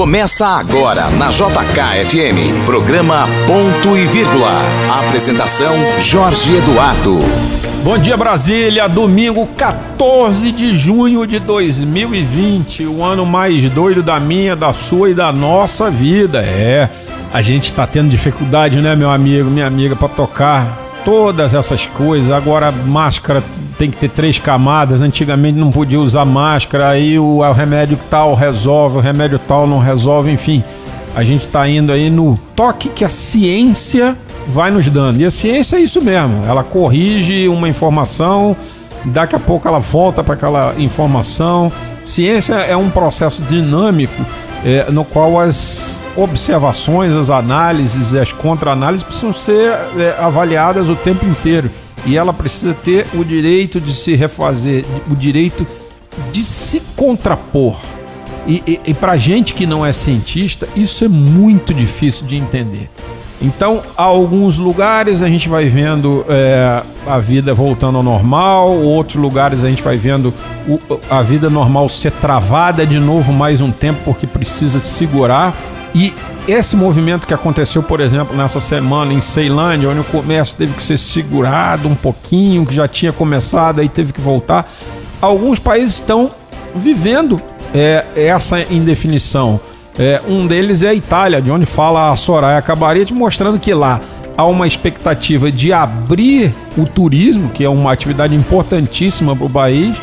Começa agora na JKFM. Programa Ponto e Vírgula. Apresentação Jorge Eduardo. Bom dia Brasília, domingo 14 de junho de 2020, o ano mais doido da minha, da sua e da nossa vida. É, a gente tá tendo dificuldade, né, meu amigo, minha amiga, para tocar todas essas coisas. Agora máscara tem que ter três camadas. Antigamente não podia usar máscara, aí o, o remédio tal resolve, o remédio tal não resolve, enfim. A gente está indo aí no toque que a ciência vai nos dando. E a ciência é isso mesmo. Ela corrige uma informação, daqui a pouco ela volta para aquela informação. Ciência é um processo dinâmico é, no qual as observações, as análises, as contra-análises precisam ser é, avaliadas o tempo inteiro e ela precisa ter o direito de se refazer, o direito de se contrapor. E, e, e para gente que não é cientista, isso é muito difícil de entender. Então, alguns lugares a gente vai vendo é, a vida voltando ao normal, outros lugares a gente vai vendo o, a vida normal ser travada de novo mais um tempo porque precisa segurar. E esse movimento que aconteceu, por exemplo, nessa semana em Ceilândia, onde o comércio teve que ser segurado um pouquinho, que já tinha começado, aí teve que voltar. Alguns países estão vivendo é, essa indefinição. É, um deles é a Itália, de onde fala a Soraya Cabarete, mostrando que lá há uma expectativa de abrir o turismo, que é uma atividade importantíssima para o país,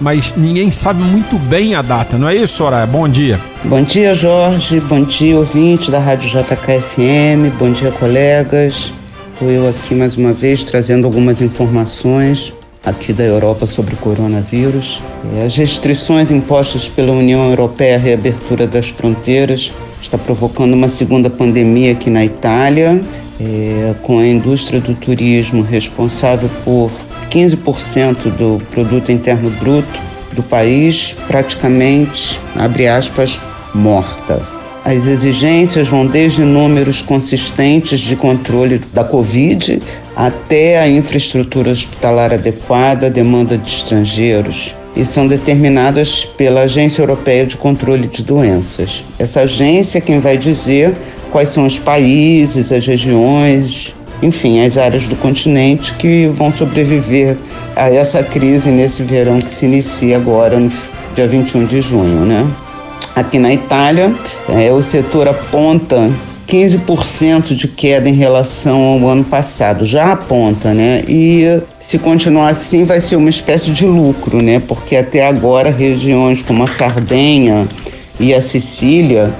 mas ninguém sabe muito bem a data, não é isso, Soraya? Bom dia. Bom dia, Jorge. Bom dia, ouvinte da Rádio JKFM. Bom dia, colegas. Estou eu aqui mais uma vez trazendo algumas informações aqui da Europa sobre o coronavírus. É, as restrições impostas pela União Europeia à reabertura das fronteiras está provocando uma segunda pandemia aqui na Itália, é, com a indústria do turismo responsável por 15% do produto interno bruto do país praticamente, abre aspas, morta. As exigências vão desde números consistentes de controle da Covid até a infraestrutura hospitalar adequada, demanda de estrangeiros, e são determinadas pela Agência Europeia de Controle de Doenças. Essa agência é quem vai dizer quais são os países, as regiões, enfim, as áreas do continente que vão sobreviver a essa crise nesse verão que se inicia agora, no dia 21 de junho, né? Aqui na Itália, é, o setor aponta 15% de queda em relação ao ano passado, já aponta, né? E se continuar assim, vai ser uma espécie de lucro, né? Porque até agora regiões como a Sardenha e a Sicília,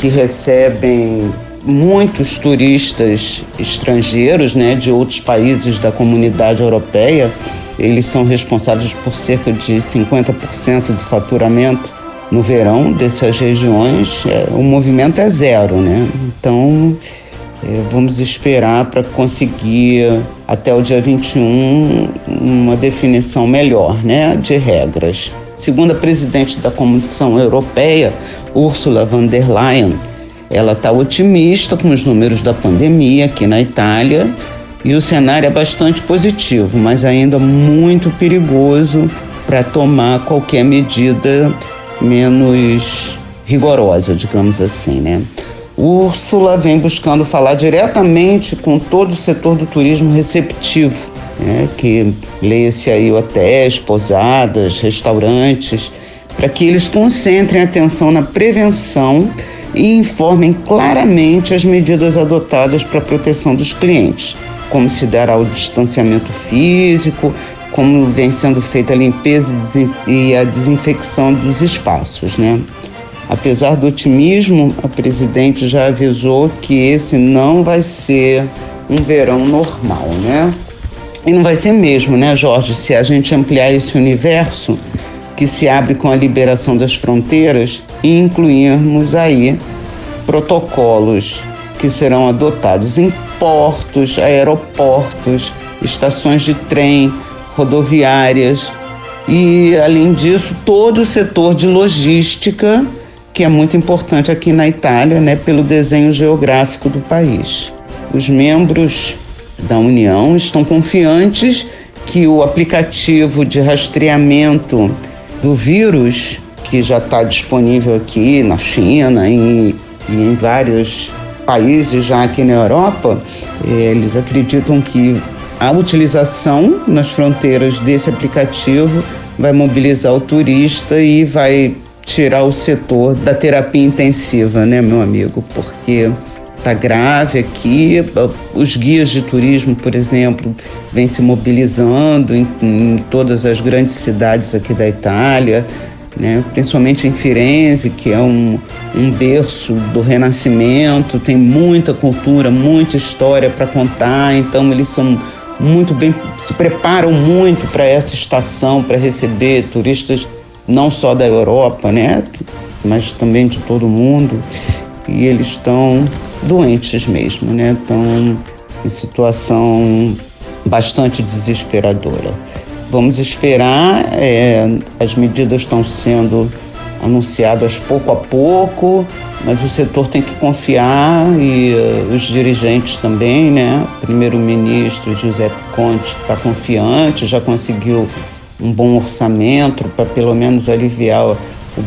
que recebem muitos turistas estrangeiros, né, de outros países da comunidade europeia, eles são responsáveis por cerca de 50% do faturamento no verão dessas regiões. É, o movimento é zero, né? Então, é, vamos esperar para conseguir até o dia 21 uma definição melhor, né, de regras. Segundo a presidente da Comissão Europeia, Ursula von der Leyen, ela está otimista com os números da pandemia aqui na Itália e o cenário é bastante positivo, mas ainda muito perigoso para tomar qualquer medida menos rigorosa, digamos assim, né? Úrsula vem buscando falar diretamente com todo o setor do turismo receptivo, né? que leia-se aí hotéis, pousadas, restaurantes, para que eles concentrem atenção na prevenção e informem claramente as medidas adotadas para a proteção dos clientes, como se dará o distanciamento físico, como vem sendo feita a limpeza e a desinfecção dos espaços, né? Apesar do otimismo, a presidente já avisou que esse não vai ser um verão normal, né? E não vai ser mesmo, né, Jorge? Se a gente ampliar esse universo, que se abre com a liberação das fronteiras e incluirmos aí protocolos que serão adotados em portos, aeroportos, estações de trem, rodoviárias e, além disso, todo o setor de logística, que é muito importante aqui na Itália, né, pelo desenho geográfico do país. Os membros da União estão confiantes que o aplicativo de rastreamento do vírus que já está disponível aqui na China e, e em vários países já aqui na Europa, eles acreditam que a utilização nas fronteiras desse aplicativo vai mobilizar o turista e vai tirar o setor da terapia intensiva, né, meu amigo? Porque tá grave aqui. Os guias de turismo, por exemplo, vêm se mobilizando em, em todas as grandes cidades aqui da Itália. Né? principalmente em Firenze, que é um, um berço do Renascimento, tem muita cultura, muita história para contar, então eles são muito bem, se preparam muito para essa estação, para receber turistas não só da Europa, né, mas também de todo o mundo. E eles estão doentes mesmo, né? Estão em situação bastante desesperadora. Vamos esperar, é, as medidas estão sendo anunciadas pouco a pouco, mas o setor tem que confiar e uh, os dirigentes também, né? O primeiro-ministro Giuseppe Conte está confiante, já conseguiu um bom orçamento para pelo menos aliviar o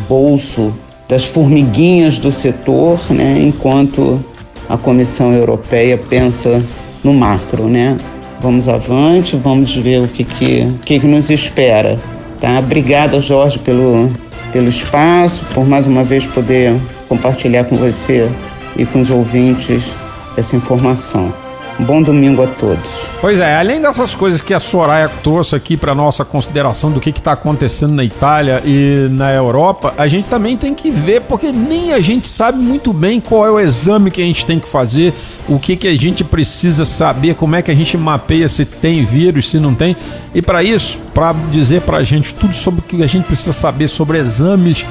bolso das formiguinhas do setor, né? Enquanto a Comissão Europeia pensa no macro, né? Vamos avante, vamos ver o que, que, que, que nos espera. Tá? Obrigada, Jorge, pelo, pelo espaço, por mais uma vez poder compartilhar com você e com os ouvintes essa informação. Bom domingo a todos. Pois é, além dessas coisas que a Soraya trouxe aqui para nossa consideração do que está acontecendo na Itália e na Europa, a gente também tem que ver, porque nem a gente sabe muito bem qual é o exame que a gente tem que fazer, o que, que a gente precisa saber, como é que a gente mapeia se tem vírus, se não tem. E para isso, para dizer para a gente tudo sobre o que a gente precisa saber sobre exames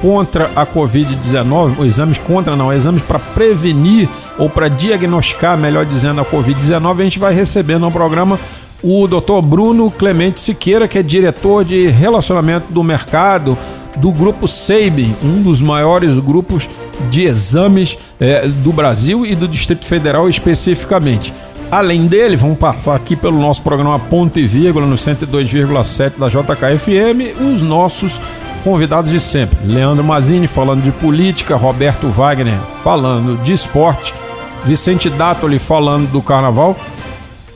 contra a Covid-19, exames contra não, exames para prevenir ou para diagnosticar, melhor dizendo, a Covid-19, a gente vai receber no programa o Dr. Bruno Clemente Siqueira, que é diretor de relacionamento do mercado do grupo SEIB, um dos maiores grupos de exames é, do Brasil e do Distrito Federal especificamente. Além dele, vamos passar aqui pelo nosso programa Ponto e Vírgula no 102,7 da JKFM, os nossos convidados de sempre. Leandro Mazini falando de política, Roberto Wagner falando de esporte, Vicente Dátoli falando do carnaval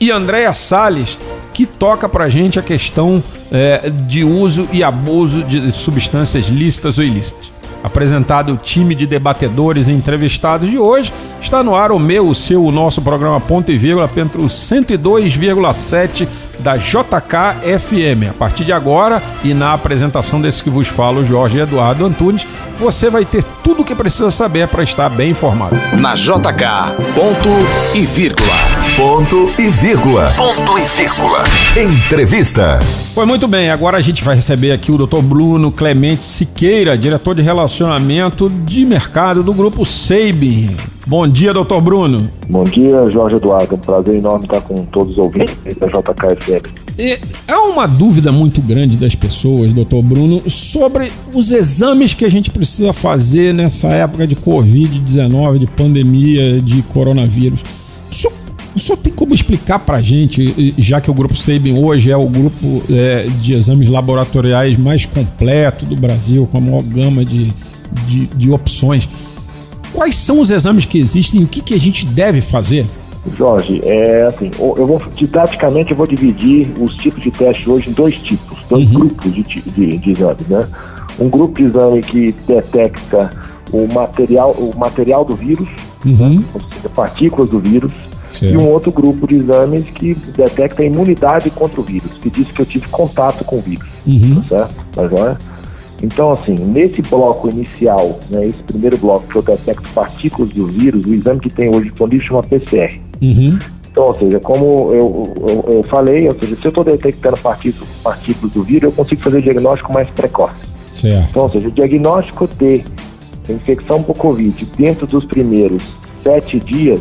e Andréa Salles que toca pra gente a questão é, de uso e abuso de substâncias lícitas ou ilícitas. Apresentado o time de debatedores e entrevistados de hoje, está no ar o meu, o seu, o nosso programa Ponto e Vírgula, pelo 102,7 da JK-FM. A partir de agora e na apresentação desse que vos falo, Jorge Eduardo Antunes, você vai ter tudo o que precisa saber para estar bem informado. Na JK, ponto e vírgula. Ponto e vírgula. Ponto e vírgula. Entrevista. Foi muito bem, agora a gente vai receber aqui o Dr. Bruno Clemente Siqueira, diretor de relacionamento de mercado do grupo Seib. Bom dia, doutor Bruno. Bom dia, Jorge Eduardo. É um prazer enorme estar com todos os ouvintes da JKFM. E há uma dúvida muito grande das pessoas, doutor Bruno, sobre os exames que a gente precisa fazer nessa época de Covid-19, de pandemia, de coronavírus. O senhor, o senhor tem como explicar para a gente, já que o Grupo Sabin hoje é o grupo é, de exames laboratoriais mais completo do Brasil, com a maior gama de, de, de opções, Quais são os exames que existem e o que, que a gente deve fazer? Jorge, é assim, eu vou didaticamente eu vou dividir os tipos de teste hoje em dois tipos, dois uhum. grupos de, de, de exames, né? Um grupo de exame que detecta o material, o material do vírus, uhum. né? ou seja, partículas do vírus, certo. e um outro grupo de exames que detecta a imunidade contra o vírus, que diz que eu tive contato com o vírus, uhum. certo? Mas não é? Então, assim, nesse bloco inicial, né, esse primeiro bloco que eu detecto partículas do vírus, o exame que tem hoje disponível chama PCR. Uhum. Então, ou seja, como eu, eu, eu, falei, ou seja, se eu estou detectando partículas, partículas do vírus, eu consigo fazer diagnóstico mais precoce. Certo. Então, ou seja, o diagnóstico de infecção por Covid dentro dos primeiros sete dias,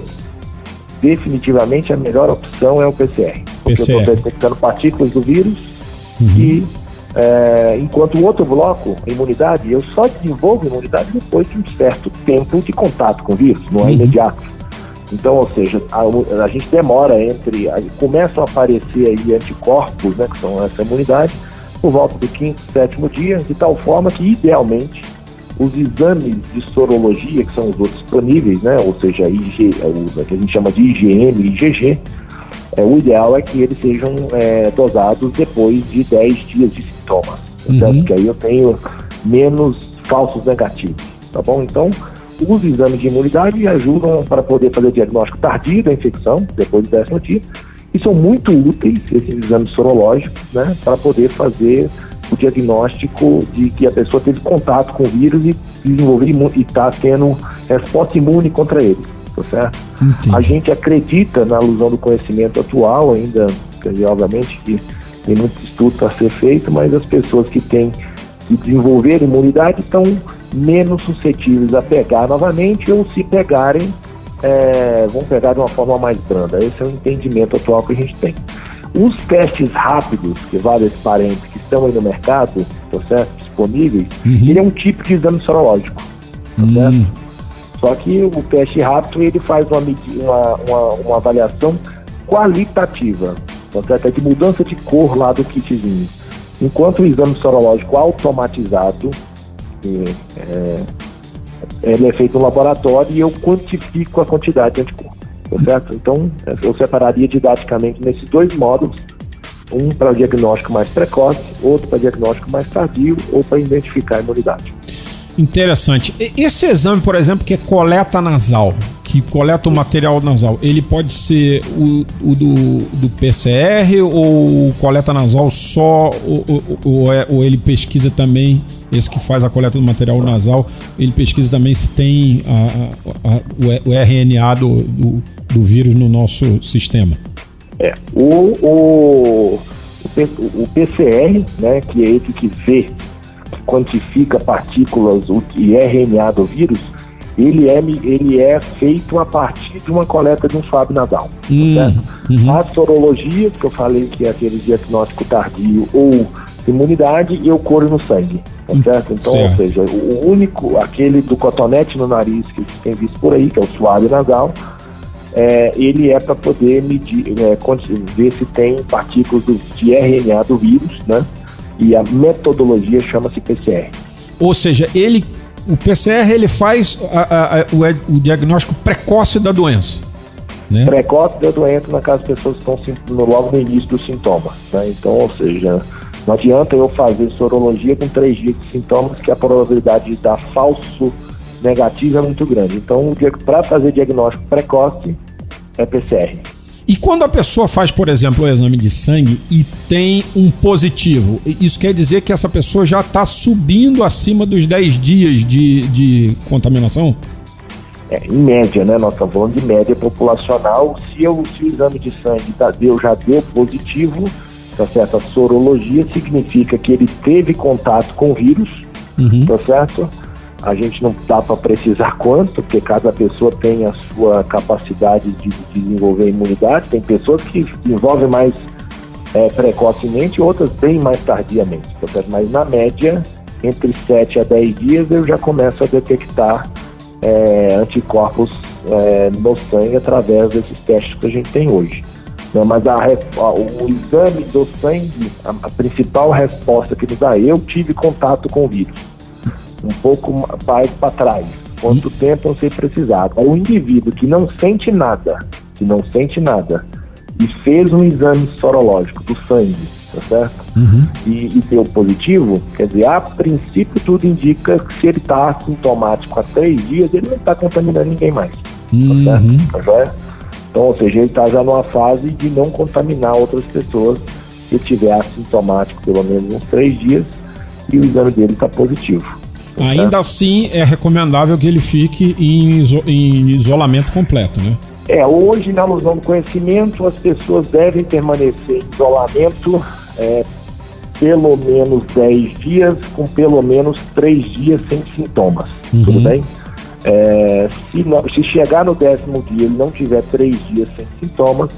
definitivamente a melhor opção é o PCR. Porque PCR. eu estou detectando partículas do vírus uhum. e é, enquanto o outro bloco, imunidade, eu só desenvolvo imunidade depois de um certo tempo de contato com o vírus, não é uhum. imediato. Então, ou seja, a, a, gente demora entre. A, começam a aparecer aí anticorpos, né, que são essa imunidade, por volta do quinto, sétimo dia, de tal forma que, idealmente, os exames de sorologia, que são os outros disponíveis, né, ou seja, IG, o que a gente chama de IgM e IgG, é, o ideal é que eles sejam é, dosados depois de 10 dias de sintomas, uhum. porque aí eu tenho menos falsos negativos, tá bom? Então, os exames de imunidade ajudam para poder fazer diagnóstico tardio da infecção, depois do décimo dia, e são muito úteis esses exames sorológicos, né, para poder fazer o diagnóstico de que a pessoa teve contato com o vírus e desenvolveu e está tendo resposta imune contra ele, tá certo? Entendi. A gente acredita na alusão do conhecimento atual ainda, quer dizer, obviamente que tem muito estudo para ser feito, mas as pessoas que têm que desenvolver imunidade estão menos suscetíveis a pegar novamente ou se pegarem é, vão pegar de uma forma mais branda. Esse é o entendimento atual que a gente tem. Os testes rápidos, que vale esse parênteses, que estão aí no mercado, tá disponíveis, uhum. ele é um tipo de exame sorológico. Tá uhum. Só que o teste rápido ele faz uma, uma, uma, uma avaliação qualitativa, tá certo? É de mudança de cor lá do kitzinho. Enquanto o exame sorológico automatizado, é, ele é feito no laboratório e eu quantifico a quantidade de anticorpo, tá certo? Então, eu separaria didaticamente nesses dois módulos, um para diagnóstico mais precoce, outro para diagnóstico mais tardio ou para identificar a imunidade. Interessante. Esse exame, por exemplo, que é coleta nasal, que coleta o material nasal, ele pode ser o, o do, do, PCR ou coleta nasal só, ou, ou, ou, é, ou, ele pesquisa também, esse que faz a coleta do material nasal, ele pesquisa também se tem a, a, a, o RNA do, do, do, vírus no nosso sistema? É, o, o, o PCR, né, que é esse que vê quantifica partículas e RNA do vírus, ele é, ele é feito a partir de uma coleta de um swab nasal. Hum, uhum. A sorologia, que eu falei que é aquele diagnóstico tardio ou imunidade, e eu coro no sangue. Tá hum, certo? Então, certo. ou seja, o único, aquele do cotonete no nariz que tem visto por aí, que é o swab nasal, é, ele é para poder medir, é, ver se tem partículas de RNA do vírus, né? E a metodologia chama-se PCR. Ou seja, ele, o PCR ele faz a, a, o, o, diagnóstico precoce da doença. Né? Precoce da doença na caso as pessoas estão logo no início dos sintomas. Né? Então, ou seja, não adianta eu fazer sorologia com três dias de sintomas, que a probabilidade de dar falso negativo é muito grande. Então, para fazer diagnóstico precoce, é PCR. E quando a pessoa faz, por exemplo, o exame de sangue e tem um positivo, isso quer dizer que essa pessoa já está subindo acima dos 10 dias de, de contaminação? É, em média, né? Nós estamos falando de média populacional. Se, eu, se o exame de sangue tá, deu, já deu positivo, tá certo? A sorologia significa que ele teve contato com o vírus, uhum. tá certo? A gente não dá para precisar quanto, porque cada pessoa tem a sua capacidade de desenvolver imunidade. Tem pessoas que desenvolvem mais é, precocemente, outras bem mais tardiamente. Tá Mas na média, entre 7 a 10 dias, eu já começo a detectar é, anticorpos é, no sangue através desses testes que a gente tem hoje. Não, mas a, a, o exame do sangue, a, a principal resposta que nos dá, eu tive contato com o vírus um pouco mais para trás. Quanto hum. tempo não ser precisado. O indivíduo que não sente nada, que não sente nada, e fez um exame sorológico do sangue, tá certo? Uhum. E, e, deu positivo, quer dizer, a princípio tudo indica que se ele está assintomático há três dias, ele não está contaminando ninguém mais. Uhum. Tá certo? Tá então, ou seja, ele está já numa fase de não contaminar outras pessoas se tiver assintomático pelo menos uns três dias e o exame dele está positivo. Ainda assim, é recomendável que ele fique em, iso em isolamento completo, né? É, hoje, na alusão do conhecimento, as pessoas devem permanecer em isolamento é, pelo menos 10 dias, com pelo menos 3 dias sem sintomas. Uhum. Tudo bem? É, se, não, se chegar no décimo dia ele não tiver 3 dias sem sintomas,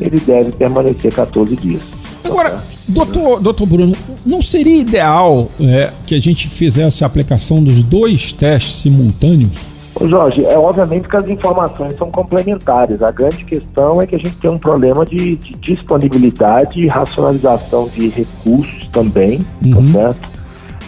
ele deve permanecer 14 dias. Agora, Doutor, doutor Bruno, não seria ideal é, que a gente fizesse a aplicação dos dois testes simultâneos? Jorge, é obviamente que as informações são complementares. A grande questão é que a gente tem um problema de, de disponibilidade e racionalização de recursos também, tá uhum. tá certo?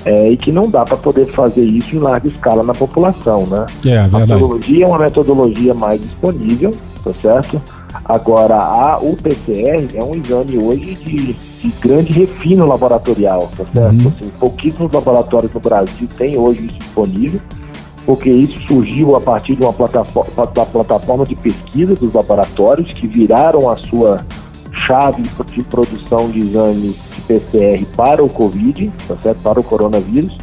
É, e que não dá para poder fazer isso em larga escala na população, né? É, a metodologia é uma metodologia mais disponível, tá certo? Agora, a, o PCR é um exame hoje de, de grande refino laboratorial, tá certo? Uhum. Assim, pouquíssimos laboratórios no Brasil têm hoje isso disponível porque isso surgiu a partir de uma plataforma, da plataforma de pesquisa dos laboratórios que viraram a sua chave de produção de exames de PCR para o Covid, tá certo? para o coronavírus.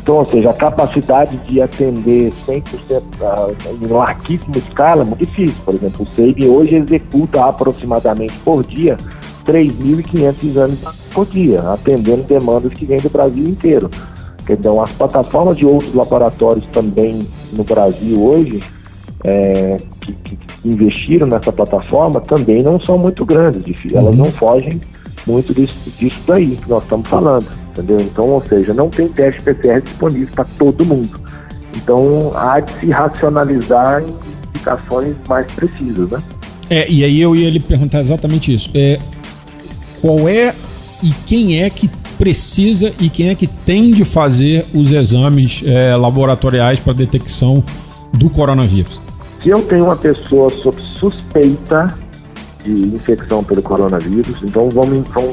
Então, ou seja, a capacidade de atender 100% em larguíssima escala é muito difícil. Por exemplo, o SEIB hoje executa aproximadamente por dia 3.500 exames por dia, atendendo demandas que vêm do Brasil inteiro. Então, as plataformas de outros laboratórios também no Brasil hoje, é, que, que, investiram nessa plataforma, também não são muito grandes, elas uhum. não fogem muito disso, disso daí que nós estamos falando, entendeu? Então, ou seja, não tem teste PCR disponível para todo mundo. Então, há de se racionalizar em indicações mais precisas, né? É, e aí eu ia lhe perguntar exatamente isso. É, qual é e quem é que precisa e quem é que tem de fazer os exames é, laboratoriais para detecção do coronavírus? Se eu tenho uma pessoa sob suspeita de infecção pelo coronavírus, então vamos, então,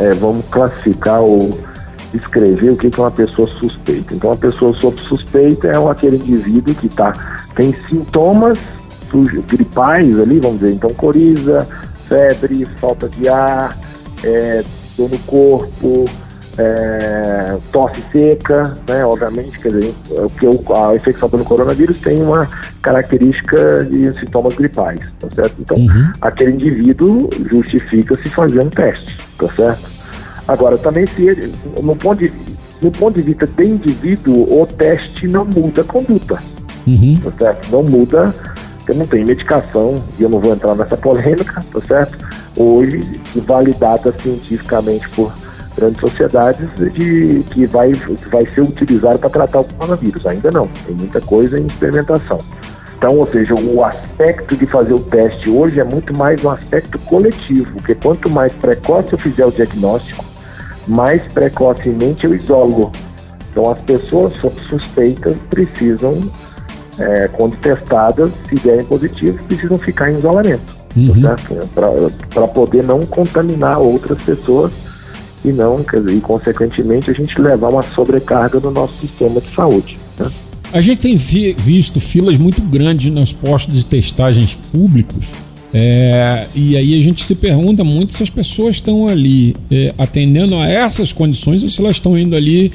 é, vamos classificar ou descrever o que é uma pessoa suspeita. Então, uma pessoa sob suspeita é aquele indivíduo que tá, tem sintomas gripais ali, vamos dizer, então coriza, febre, falta de ar, é, dor no corpo, é, tosse seca, né? Obviamente, quer dizer, porque a infecção pelo coronavírus tem uma característica de sintomas gripais, tá certo? Então, uhum. aquele indivíduo justifica-se fazendo teste, tá certo? Agora, também se ele, no ponto de, no ponto de vista do indivíduo, o teste não muda a conduta, uhum. tá certo? Não muda, porque não tem medicação, e eu não vou entrar nessa polêmica, tá certo? Hoje, validada cientificamente por grandes sociedades de que vai, que vai ser utilizado para tratar o coronavírus. Ainda não, tem muita coisa em experimentação. Então, ou seja, o aspecto de fazer o teste hoje é muito mais um aspecto coletivo, porque quanto mais precoce eu fizer o diagnóstico, mais precocemente eu isolo. Então, as pessoas suspeitas precisam, é, quando testadas, se derem positivos, precisam ficar em isolamento, uhum. tá para poder não contaminar outras pessoas e não, dizer, e consequentemente a gente levar uma sobrecarga no nosso sistema de saúde. Né? A gente tem vi visto filas muito grandes nos postos de testagens públicos. É, e aí a gente se pergunta muito se as pessoas estão ali é, atendendo a essas condições ou se elas estão indo ali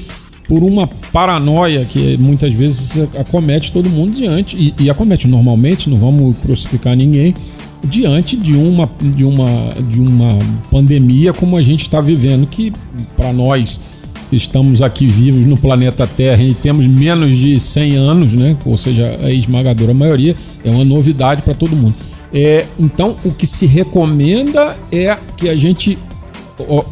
por uma paranoia que muitas vezes acomete todo mundo diante e, e acomete normalmente, não vamos crucificar ninguém, diante de uma, de uma, de uma pandemia como a gente está vivendo, que para nós que estamos aqui vivos no planeta Terra e temos menos de 100 anos, né? ou seja, a esmagadora maioria, é uma novidade para todo mundo. É, então, o que se recomenda é que a gente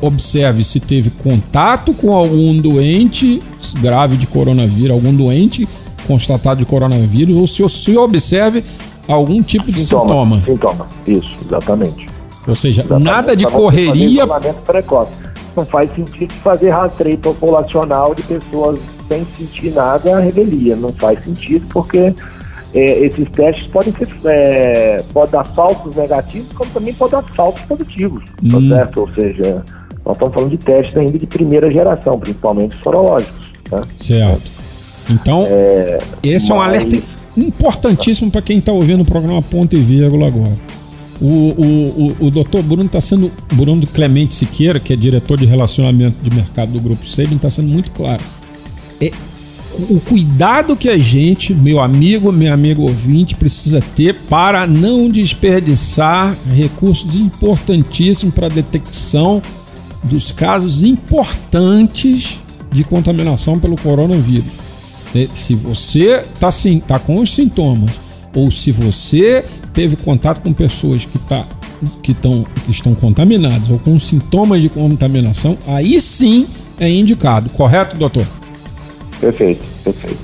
observe se teve contato com algum doente grave de coronavírus, algum doente constatado de coronavírus, ou se, se observe algum tipo de sintoma. Sintoma, isso, exatamente. Ou seja, exatamente. nada de correria. precoce. Não faz sentido fazer rastreio populacional de pessoas sem sentir nada a revelia. Não faz sentido porque é, esses testes podem ser é, pode dar falsos negativos, como também pode dar falsos positivos, tá hum. tá certo? Ou seja, nós estamos falando de testes ainda de primeira geração, principalmente sorológicos. Tá? Certo. Então, é, esse é um alerta importantíssimo para quem está ouvindo o programa Ponto e Vírgula agora. O, o, o, o doutor Bruno está sendo, Bruno Clemente Siqueira, que é diretor de relacionamento de mercado do Grupo Sabin, está sendo muito claro. É o cuidado que a gente, meu amigo, meu amigo ouvinte, precisa ter para não desperdiçar recursos importantíssimos para a detecção dos casos importantes de contaminação pelo coronavírus. Né? Se você está tá com os sintomas ou se você teve contato com pessoas que, tá, que, tão, que estão contaminadas ou com sintomas de contaminação, aí sim é indicado, correto, doutor? Perfeito, perfeito.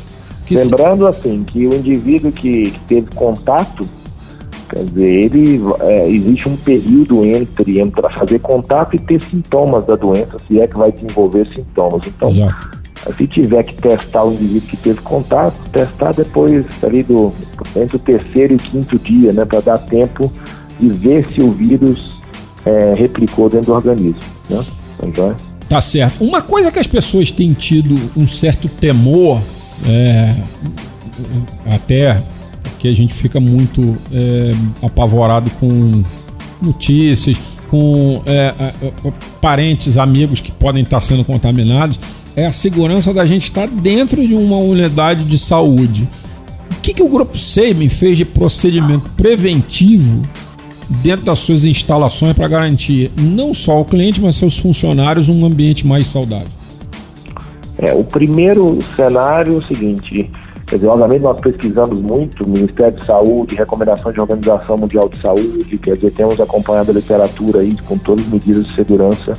Lembrando assim que o indivíduo que, que teve contato, quer dizer, ele é, existe um período entre para fazer contato e ter sintomas da doença, se é que vai desenvolver sintomas. Então, Exato. se tiver que testar o indivíduo que teve contato, testar depois ali do entre o terceiro e o quinto dia, né, para dar tempo de ver se o vírus é, replicou dentro do organismo, né? Então, Tá certo. Uma coisa que as pessoas têm tido um certo temor, é, até porque a gente fica muito é, apavorado com notícias, com é, parentes, amigos que podem estar sendo contaminados, é a segurança da gente estar dentro de uma unidade de saúde. O que, que o Grupo Seimen fez de procedimento preventivo dentro das suas instalações para garantir não só ao cliente, mas seus funcionários um ambiente mais saudável? É, o primeiro cenário é o seguinte, quer dizer, obviamente nós pesquisamos muito, o Ministério de Saúde, recomendação de Organização Mundial de Saúde, quer dizer, temos acompanhado a literatura aí com todas as medidas de segurança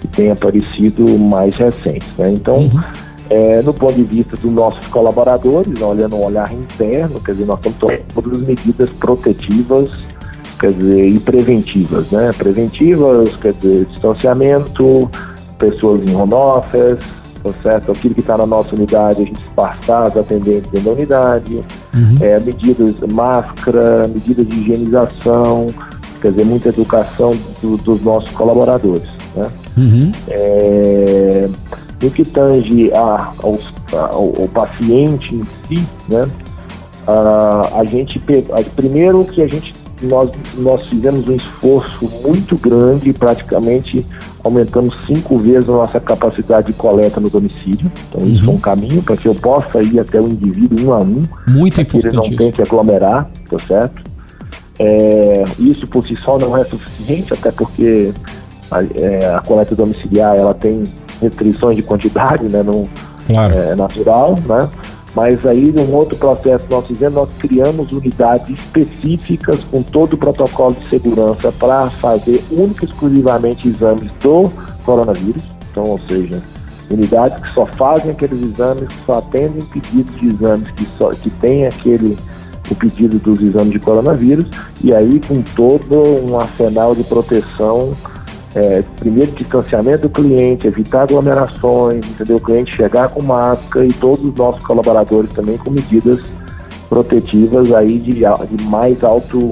que têm aparecido mais recentes. Né? Então, uhum. é, no ponto de vista dos nossos colaboradores, olhando um olhar interno, quer dizer, nós estamos tomando todas as medidas protetivas quer dizer, e preventivas, né? Preventivas, quer dizer, distanciamento, pessoas em home office, tá certo? Aquilo que está na nossa unidade, a gente passar os atendentes dentro da unidade, uhum. é, medidas, máscara, medidas de higienização, quer dizer, muita educação do, dos nossos colaboradores, né? Uhum. É, no que tange a, aos, ao, ao paciente em si, né? a gente primeiro que a gente nós, nós fizemos um esforço muito grande, praticamente aumentamos cinco vezes a nossa capacidade de coleta no domicílio. Então, uhum. isso é um caminho para que eu possa ir até o indivíduo um a um, muito para que ele não tenha que aglomerar, tá certo? É, isso por si só não é suficiente, até porque a, é, a coleta domiciliar ela tem restrições de quantidade, né? Não, claro. é natural, né? Mas aí, num outro processo que nós fizemos, nós criamos unidades específicas com todo o protocolo de segurança para fazer única e exclusivamente exames do coronavírus. Então, ou seja, unidades que só fazem aqueles exames, que só atendem pedidos de exames que, só, que tem aquele o pedido dos exames de coronavírus e aí com todo um arsenal de proteção é, primeiro distanciamento do cliente, evitar aglomerações, entendeu? O cliente chegar com máscara e todos os nossos colaboradores também com medidas protetivas aí de, de mais alto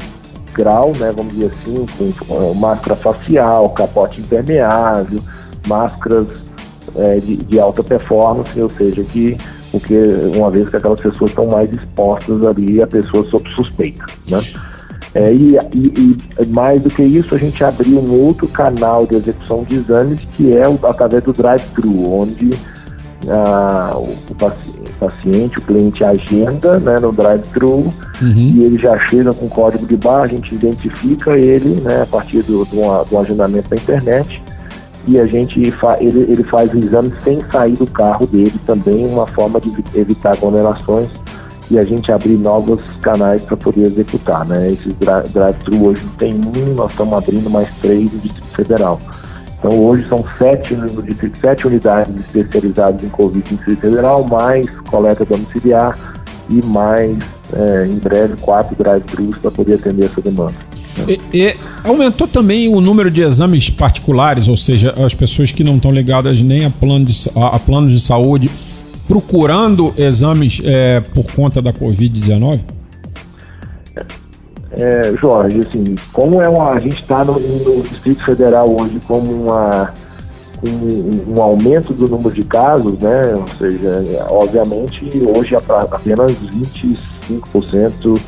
grau, né? Vamos dizer assim, com máscara facial, capote impermeável, máscaras é, de, de, alta performance, ou seja, que porque uma vez que aquelas pessoas estão mais expostas ali a pessoas sob suspeita, né? É, e, e, e, mais do que isso, a gente abriu um outro canal de execução de exames, que é o, através do drive-thru, onde ah, o, o, paciente, o cliente agenda né, no drive-thru uhum. e ele já chega com código de barra, a gente identifica ele né, a partir do, do, do agendamento da internet e a gente fa ele, ele faz o exame sem sair do carro dele também, uma forma de evitar aglomerações e a gente abrir novos canais para poder executar. Né? Esses drive-thru hoje tem um, nós estamos abrindo mais três no Distrito Federal. Então hoje são sete no distrito, sete unidades especializadas em Covid no Distrito Federal, mais coleta domiciliar e mais, é, em breve, quatro drive-thrus para poder atender essa demanda. E, e, aumentou também o número de exames particulares, ou seja, as pessoas que não estão ligadas nem a plano de, a, a plano de saúde procurando exames é, por conta da Covid-19? É, Jorge, assim, como é uma, a gente está no, no, Distrito Federal hoje como uma, um, um, aumento do número de casos, né? Ou seja, obviamente hoje apenas 25%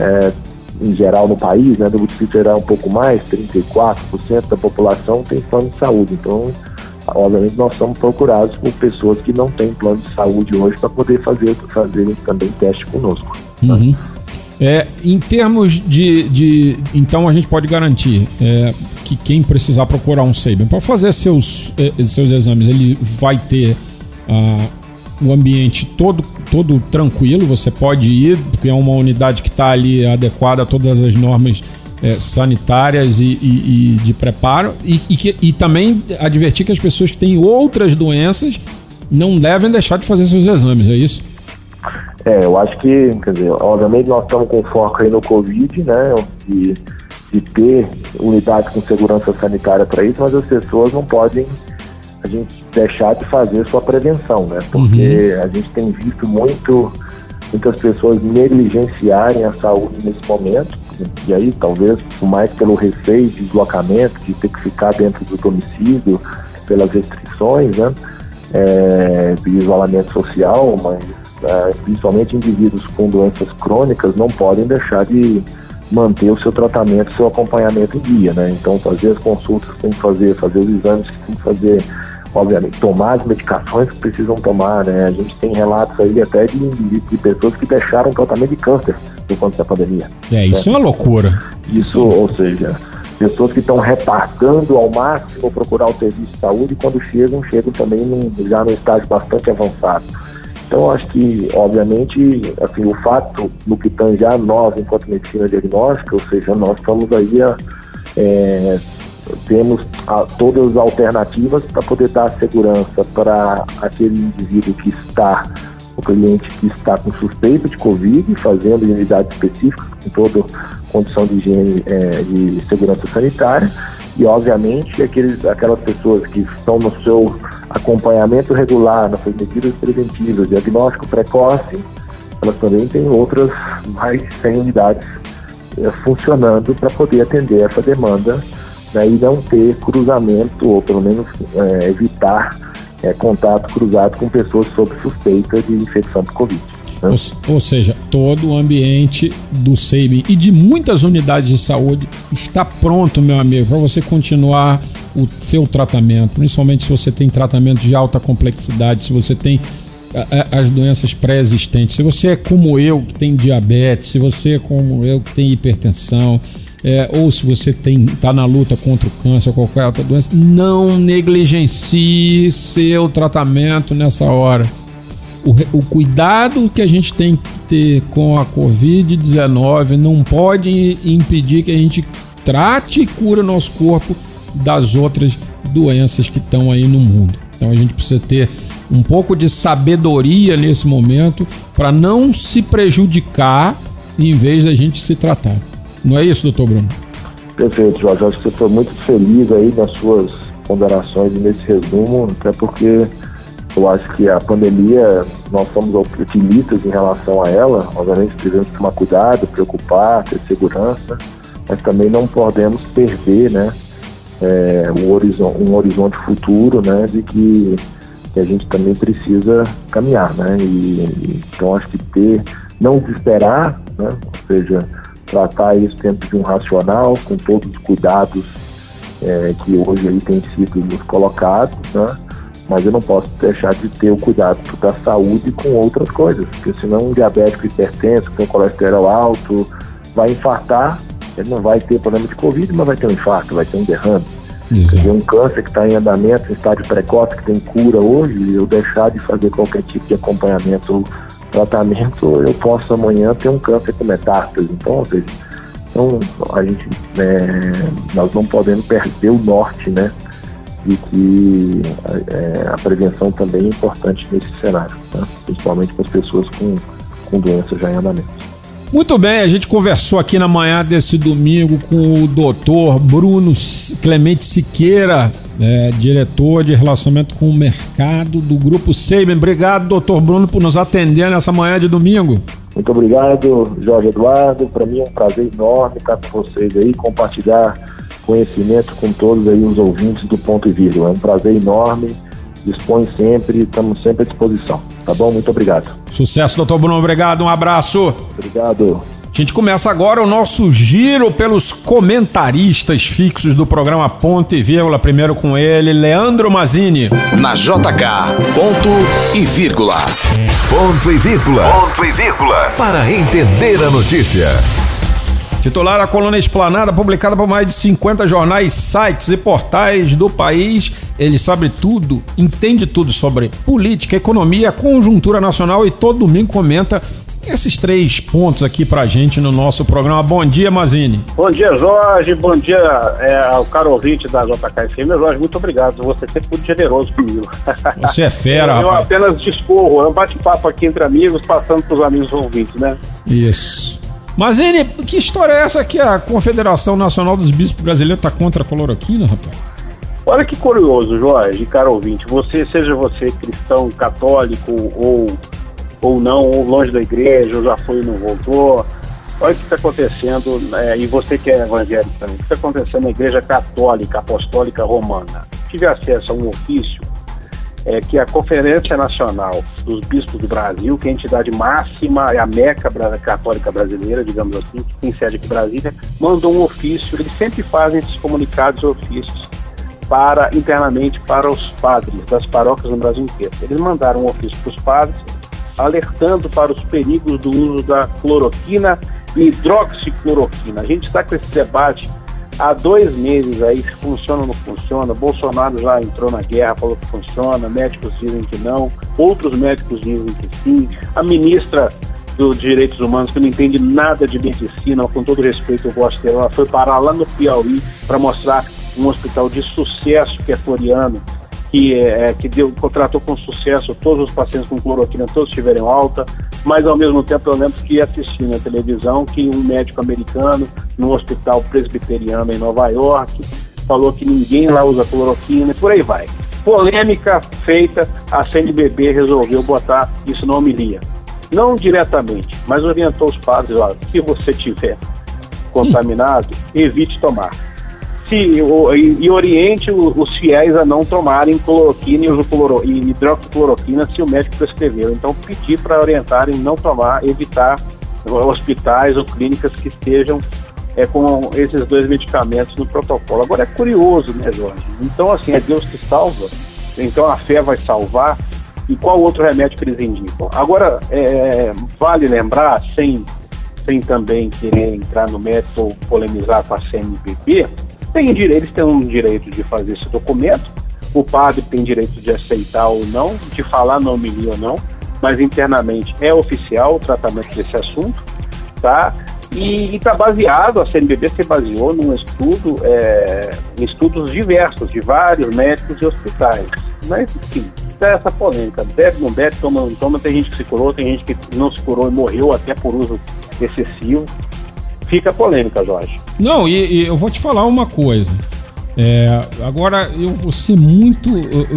é, em geral no país, né? No Distrito Federal um pouco mais, 34% da população tem plano de saúde. Então, obviamente nós somos procurados por pessoas que não têm plano de saúde hoje para poder fazer fazerem também teste conosco. Uhum. É, em termos de, de, Então a gente pode garantir é, que quem precisar procurar um Sabian para fazer seus, é, seus exames, ele vai ter ah, o ambiente todo, todo tranquilo, você pode ir, porque é uma unidade que está ali adequada a todas as normas é, sanitárias e, e, e, de preparo e, e, que, e também advertir que as pessoas que têm outras doenças não devem deixar de fazer seus exames, é isso? É, eu acho que, quer dizer, obviamente nós estamos com foco aí no Covid, né? De, de ter unidades com segurança sanitária para isso, mas as pessoas não podem a gente deixar de fazer sua prevenção, né? Porque uhum. a gente tem visto muito muitas pessoas negligenciarem a saúde nesse momento, e aí talvez mais pelo receio de deslocamento, de ter que ficar dentro do domicílio, pelas restrições, né? É, de isolamento social, mas é, principalmente indivíduos com doenças crônicas não podem deixar de manter o seu tratamento, seu acompanhamento em dia, né? Então fazer as consultas que tem que fazer, fazer os exames que tem que fazer, obviamente, tomar as medicações que precisam tomar, né? A gente tem relatos aí até de, de, de pessoas que deixaram o tratamento de câncer por conta da pandemia. É, isso né? é uma loucura. Isso, ou seja, pessoas que estão repartando ao máximo procurar o serviço de saúde e quando chegam, chegam também num, já num estágio bastante avançado. Então, acho que, obviamente, assim, o fato no que tange a nós, enquanto medicina diagnóstica, ou seja, nós estamos aí a, é, temos a, todas as alternativas para poder dar segurança para aquele indivíduo que está, o cliente que está com suspeita de Covid, fazendo em unidades específicas, com toda condição de higiene, é, de segurança sanitária, e obviamente aqueles, aquelas pessoas que estão no seu acompanhamento regular, nas suas medidas preventivas, diagnóstico precoce, elas também têm outras mais de 100 unidades é, funcionando para poder atender essa demanda né, e não ter cruzamento, ou pelo menos é, evitar é, contato cruzado com pessoas sob suspeita de infecção por Covid. Né? Ou, ou, seja, todo o ambiente do SEIB e de muitas unidades de saúde está pronto, meu amigo, para você continuar o seu tratamento, principalmente se você tem tratamento de alta complexidade, se você tem as doenças pré-existentes. Se você é como eu, que tem diabetes, se você é como eu, que tem hipertensão, é, ou se você está na luta contra o câncer ou qualquer outra doença, não negligencie seu tratamento nessa hora. O, o cuidado que a gente tem que ter com a Covid-19 não pode impedir que a gente trate e cure nosso corpo das outras doenças que estão aí no mundo. Então a gente precisa ter um pouco de sabedoria nesse momento para não se prejudicar em vez da gente se tratar. Não é isso, doutor Bruno? Perfeito, Jorge. Acho que você foi muito feliz aí nas suas ponderações e nesse resumo, até porque eu acho que a pandemia, nós somos otimistas em relação a ela, obviamente devemos tomar cuidado, preocupar, ter segurança, mas também não podemos perder né, é, um, horizonte, um horizonte futuro né, de que, que a gente também precisa caminhar. Né, e, então acho que ter, não desesperar, né, ou seja, tratar isso dentro de um racional, com todos os cuidados é, que hoje aí tem sido nos colocados, né? mas eu não posso deixar de ter o cuidado da saúde com outras coisas, porque senão um diabético hipertenso, com colesterol alto, vai infartar, ele não vai ter problema de Covid, mas vai ter um infarto, vai ter um derrame. Exato. um câncer que está em andamento, em estágio precoce, que tem cura hoje, eu deixar de fazer qualquer tipo de acompanhamento tratamento, eu posso amanhã ter um câncer com metástase. Então, ou seja, então a gente, é, nós não podemos perder o norte, né? E que é, a prevenção também é importante nesse cenário, né? principalmente para as pessoas com, com doenças já em andamento. Muito bem, a gente conversou aqui na manhã desse domingo com o doutor Bruno Clemente Siqueira, é, diretor de relacionamento com o mercado do Grupo Seiben. Obrigado, doutor Bruno, por nos atender nessa manhã de domingo. Muito obrigado, Jorge Eduardo. Para mim é um prazer enorme estar com vocês aí, compartilhar conhecimento com todos aí os ouvintes do Ponto e Vírgula. É um prazer enorme. Dispõe sempre, estamos sempre à disposição. Tá bom? Muito obrigado. Sucesso, doutor Bruno. Obrigado, um abraço. Obrigado. A gente começa agora o nosso giro pelos comentaristas fixos do programa Ponto e Vírgula. Primeiro com ele, Leandro Mazini. Na JK, ponto e vírgula. Ponto e vírgula. Ponto e vírgula. Para entender a notícia. Titular da coluna Esplanada, publicada por mais de 50 jornais, sites e portais do país. Ele sabe tudo, entende tudo sobre política, economia, conjuntura nacional e todo domingo comenta esses três pontos aqui pra gente no nosso programa. Bom dia, Mazini. Bom dia, Jorge. Bom dia é, ao caro ouvinte da JKFM. Jorge, muito obrigado. Você é sempre muito generoso comigo. Você é fera, Eu rapaz. apenas discorro, é um bate-papo aqui entre amigos, passando pros amigos ouvintes, né? Isso. Mazini, que história é essa que a Confederação Nacional dos Bispos Brasileiros tá contra a cloroquina, rapaz? Olha que curioso, Jorge, caro ouvinte. Você, seja você cristão, católico ou, ou não, ou longe da igreja, ou já foi e não voltou. Olha o que está acontecendo, é, e você que é evangélico também, o que está acontecendo na igreja católica, apostólica romana. Tive acesso a um ofício é, que a Conferência Nacional dos Bispos do Brasil, que é a entidade máxima, é a Meca Católica Brasileira, digamos assim, que tem sede aqui em Brasília, mandou um ofício, eles sempre fazem esses comunicados ofícios para internamente para os padres das paróquias no Brasil inteiro. Eles mandaram um ofício para os padres alertando para os perigos do uso da cloroquina e hidroxicloroquina. A gente está com esse debate há dois meses aí, se funciona ou não funciona. Bolsonaro já entrou na guerra, falou que funciona, médicos dizem que não, outros médicos dizem que sim. A ministra dos Direitos Humanos, que não entende nada de medicina, com todo respeito eu gosto dela, ela foi parar lá no Piauí para mostrar um hospital de sucesso que é coreano, que, é, que deu, contratou com sucesso todos os pacientes com cloroquina, todos tiveram alta, mas ao mesmo tempo eu lembro que assisti na televisão que um médico americano, num hospital presbiteriano em Nova York, falou que ninguém lá usa cloroquina e por aí vai. Polêmica feita, a CNBB resolveu botar isso na homilia. Não diretamente, mas orientou os padres, ó, se você tiver contaminado, evite tomar se, o, e, e oriente o, os fiéis a não tomarem cloroquina e, e hidroxicloroquina se o médico prescreveu. Então, pedir para orientarem não tomar, evitar hospitais ou clínicas que estejam é, com esses dois medicamentos no protocolo. Agora, é curioso, né, Jorge? Então, assim, é Deus que salva, então a fé vai salvar. E qual outro remédio que eles indicam? Agora, é, vale lembrar, sem, sem também querer entrar no método ou polemizar com a CNBB, tem direito, eles têm um direito de fazer esse documento, o padre tem direito de aceitar ou não, de falar não homilia ou não, mas internamente é oficial o tratamento desse assunto, tá? E está baseado, a CNBB se baseou num estudo, é, em estudos diversos, de vários médicos e hospitais. Mas, enfim, é essa polêmica, deve, não deve, toma, não toma, tem gente que se curou, tem gente que não se curou e morreu até por uso excessivo. Fica polêmica, Jorge. Não, e, e eu vou te falar uma coisa. É, agora eu vou ser muito,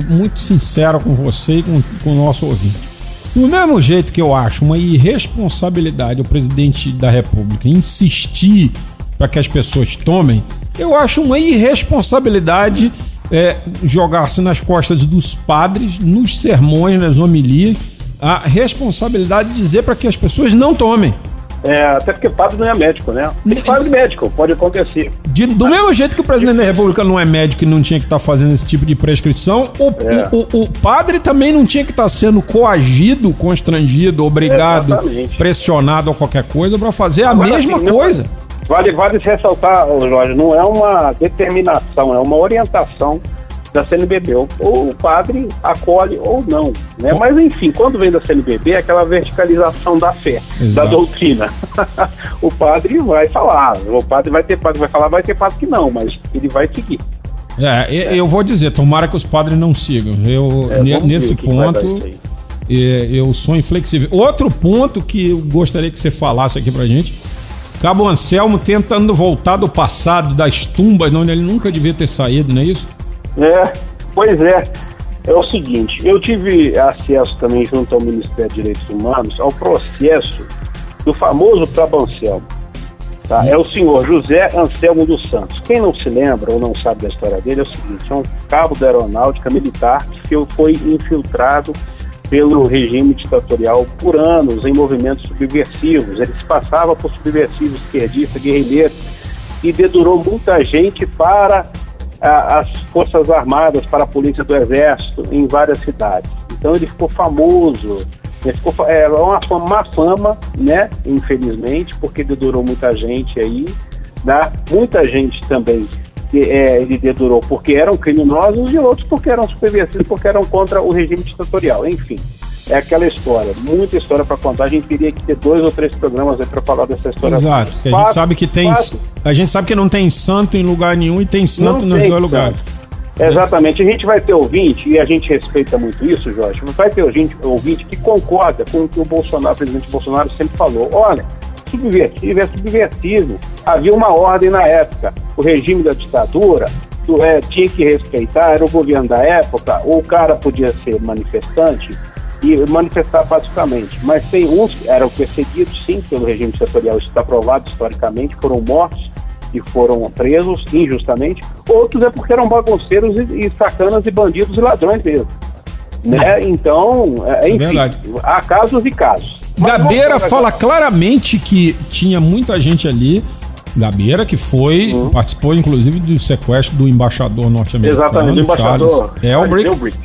muito sincero com você e com, com o nosso ouvinte. Do mesmo jeito que eu acho uma irresponsabilidade o presidente da República insistir para que as pessoas tomem, eu acho uma irresponsabilidade é, jogar-se nas costas dos padres, nos sermões, nas homilias, a responsabilidade de dizer para que as pessoas não tomem. É, até porque padre não é médico, né? Tem padre médico, pode acontecer. De, do mesmo jeito que o presidente da República não é médico e não tinha que estar fazendo esse tipo de prescrição, o, É. o, o- o padre também não tinha que estar sendo coagido, constrangido, obrigado, Exatamente. pressionado ou qualquer coisa para fazer a Agora, mesma assim, não- coisa. Vale, vale ressaltar, Jorge, não é uma determinação, é uma orientação da CNBB. Ou, ou o padre acolhe ou não. Né? Mas, enfim, quando vem da CNBB, é aquela verticalização da fé, Exato. da doutrina. o padre vai falar, o padre vai ter padre, vai falar, vai ter padre que não, mas ele vai seguir. É, e- eu vou dizer, tomara que os padres não sigam. Eu, É, nesse ponto, é, eu sou inflexível. Outro ponto que eu gostaria que você falasse aqui pra gente. Cabo Anselmo tentando voltar do passado, das tumbas, onde ele nunca devia ter saído, não é isso? É, pois é. É o seguinte, eu tive acesso também junto ao Ministério de Direitos Humanos ao processo do famoso Cabo Anselmo. Tá? É o senhor José Anselmo dos Santos. Quem não se lembra ou não sabe da história dele é o seguinte, é um cabo da aeronáutica militar que foi infiltrado pelo regime ditatorial por anos em movimentos subversivos. Ele se passava por subversivo, esquerdista, guerrilheiro e dedurou muita gente para as Forças Armadas, para a Polícia do Exército em várias cidades. Então ele ficou famoso, ele ficou, é uma fama, má fama, né? Infelizmente, porque dedurou muita gente aí, né? Muita gente também é, ele dedurou porque eram criminosos e outros porque eram subversivos, porque eram contra o regime ditatorial, enfim. É aquela história, muita história para contar. A gente teria que ter dois ou três programas aí para falar dessa história. Exato. porque a gente sabe que tem. A gente sabe que não tem santo em lugar nenhum e tem santo Não nos tem dois lugares. Exatamente. A gente vai ter ouvinte, e a gente respeita muito isso, Jorge, vai ter ouvinte, ouvinte que concorda com o que o Bolsonaro, o presidente Bolsonaro sempre falou. Olha, subversivo é subversivo. Havia uma ordem na época. O regime da ditadura é, tinha que respeitar, era o governo da época, ou o cara podia ser manifestante e manifestar pacificamente. Mas tem uns que eram perseguidos, sim, pelo regime ditatorial, isso está provado historicamente, foram mortos e foram presos injustamente. Outros é porque eram bagunceiros e, e sacanas e bandidos e ladrões mesmo. Né? Então, é, enfim, verdade. há casos e casos. Mas Gabeira fala claramente que tinha muita gente ali. Gabeira, que foi, Uhum. participou inclusive do sequestro do embaixador norte-americano, Exatamente, o Charles embaixador Elbrick. Elbrick.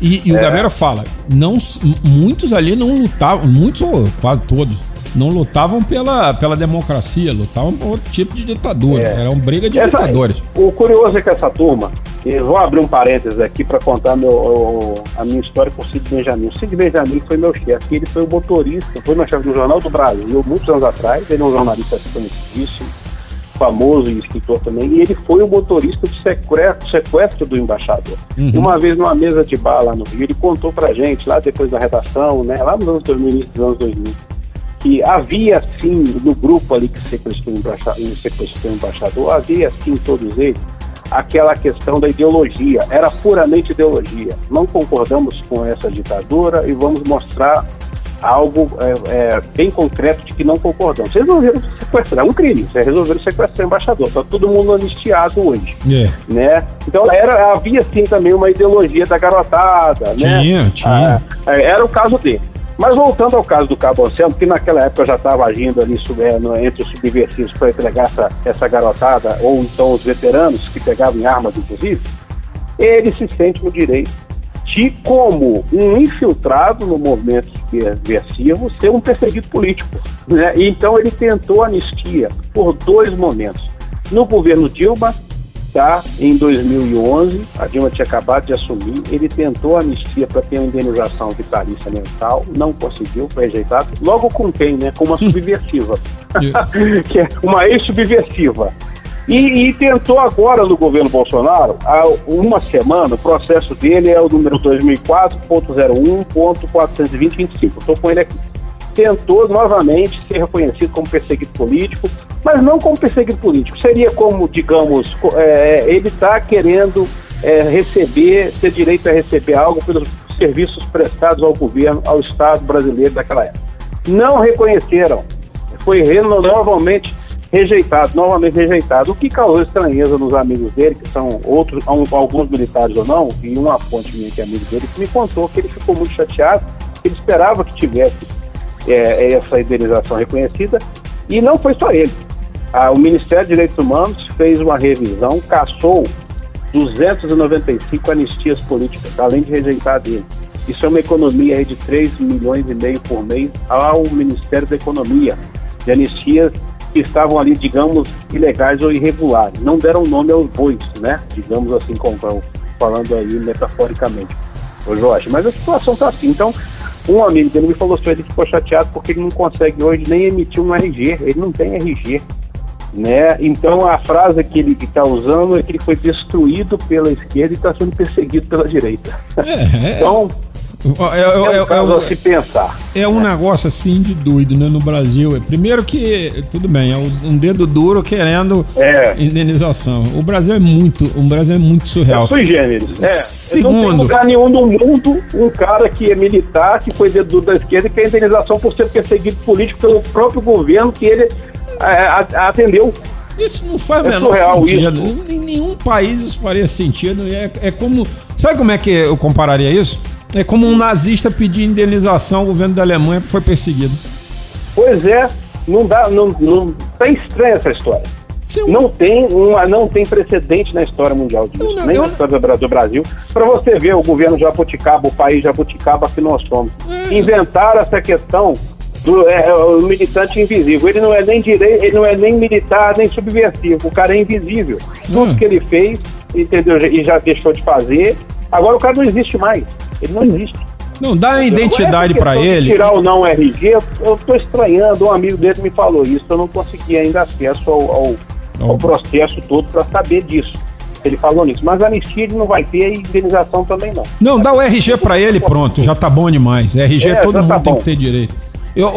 E, e o Gabeira fala, não, muitos ali não lutavam, muitos ou quase todos, não lutavam pela, pela democracia, lutavam por outro tipo de ditadura. É. Era uma briga de Essa- ditadores. O curioso é que essa turma, eu vou abrir um parênteses aqui para contar meu, o- a minha história com o Cid Benjamin. O Cid Benjamin foi meu chefe, ele foi o motorista, foi meu chefe do Jornal do Brasil muitos anos atrás, ele é um jornalista conhecidíssimo, famoso e escritor também, e ele foi o motorista do sequestro, sequestro do embaixador. E uma vez numa mesa de bar lá no Rio, ele contou pra gente, lá depois da redação, né, lá nos anos 2000, início dos anos 2000, que havia sim, no grupo ali que sequestrou o embaixador, sequestrou o embaixador havia sim, todos eles, aquela questão da ideologia, era puramente ideologia. Não concordamos com essa ditadura e vamos mostrar algo é, é, bem concreto de que não concordamos. Vocês resolveram sequestrar, é um crime, vocês resolveram sequestrar o embaixador, está todo mundo anistiado hoje É. né? Então era, havia sim também uma ideologia da garotada, né? Tinha, tinha. Ah, é, era o caso dele. Mas voltando ao caso do Cabo Anselmo, que naquela época já estava agindo ali é, entre os subversivos para entregar essa, essa garotada, ou então os veteranos que pegavam em armas, inclusive, ele se sente no direito de, como um infiltrado no movimento subversivo, ser um perseguido político. Né? Então ele tentou anistia por dois momentos. No governo Dilma, tá? em 2011, a Dilma tinha acabado de assumir, ele tentou anistia para ter uma indenização vitalícia mensal, não conseguiu, foi rejeitado. Logo com quem? Né? Com uma subversiva, que é uma ex-subversiva. E, e tentou agora no governo Bolsonaro, há uma semana, o processo dele é o número 2004.01.42025. Estou com ele aqui. Tentou novamente ser reconhecido como perseguido político, mas não como perseguido político. Seria como, digamos, co- é, ele está querendo é, receber, ter direito a receber algo pelos serviços prestados ao governo, ao Estado brasileiro daquela época. Não reconheceram. Foi novamente rejeitado, novamente rejeitado, o que causou estranheza nos amigos dele, que são outros, alguns militares ou não, e uma fonte minha que é amigo dele, que me contou que ele ficou muito chateado, que ele esperava que tivesse é, essa indenização reconhecida, e não foi só ele. Ah, o Ministério de Direitos Humanos fez uma revisão, caçou 295 anistias políticas, além de rejeitar dele. Isso é uma economia de 3 milhões e meio por mês ao Ministério da Economia, de anistias que estavam ali, digamos, ilegais ou irregulares. Não deram nome aos bois, né? Digamos assim, como falando aí metaforicamente, ô Jorge. Mas a situação está assim. Então, um amigo dele me falou que ele ficou chateado porque ele não consegue hoje nem emitir um RG, ele não tem RG. Né? Então a frase que ele está usando é que ele foi destruído pela esquerda e está sendo perseguido pela direita. É, é, Então, é, é, é é, um é, se pensar. é um negócio assim de doido, né? No Brasil. É, Primeiro que, tudo bem, é um dedo duro querendo É. indenização. O Brasil é muito, o Brasil é muito surreal. É sui generis. É. Não Segundo. tem lugar nenhum no mundo um cara que é militar, que foi dedo duro da esquerda e quer indenização por ser perseguido político pelo próprio governo que ele é, atendeu. Isso não faz É menor surreal sentido. isso. Em nenhum país isso faria sentido. É, é como. Sabe como é que eu compararia isso? É como um nazista pedir indenização ao governo da Alemanha porque foi perseguido. Pois é, não dá, não, não tá estranha essa história. É um- Não tem, uma, não tem precedente na história mundial disso, Não, nem eu- na história do Bra- do Brasil. Para você ver o governo Jabuticaba, o país Jabuticaba que nós somos. É. Inventaram essa questão do é, o militante invisível. Ele não é nem direito, ele não é nem militar, nem subversivo. O cara é invisível. Tudo Hum. que ele fez, entendeu? E já deixou de fazer. Agora o cara não existe mais. Ele não existe. Não, dá a identidade de ele. Tirar ou não o RG, eu- tô estranhando. Um amigo dele me falou isso, eu não consegui ainda acesso ao, ao, ao processo todo para saber disso. Ele falou nisso. Mas a anistia ele não vai ter e indenização também não. Não, dá o RG pra ele pronto, já tá bom demais. RG É, todo já mundo tá tem que ter direito. Eu,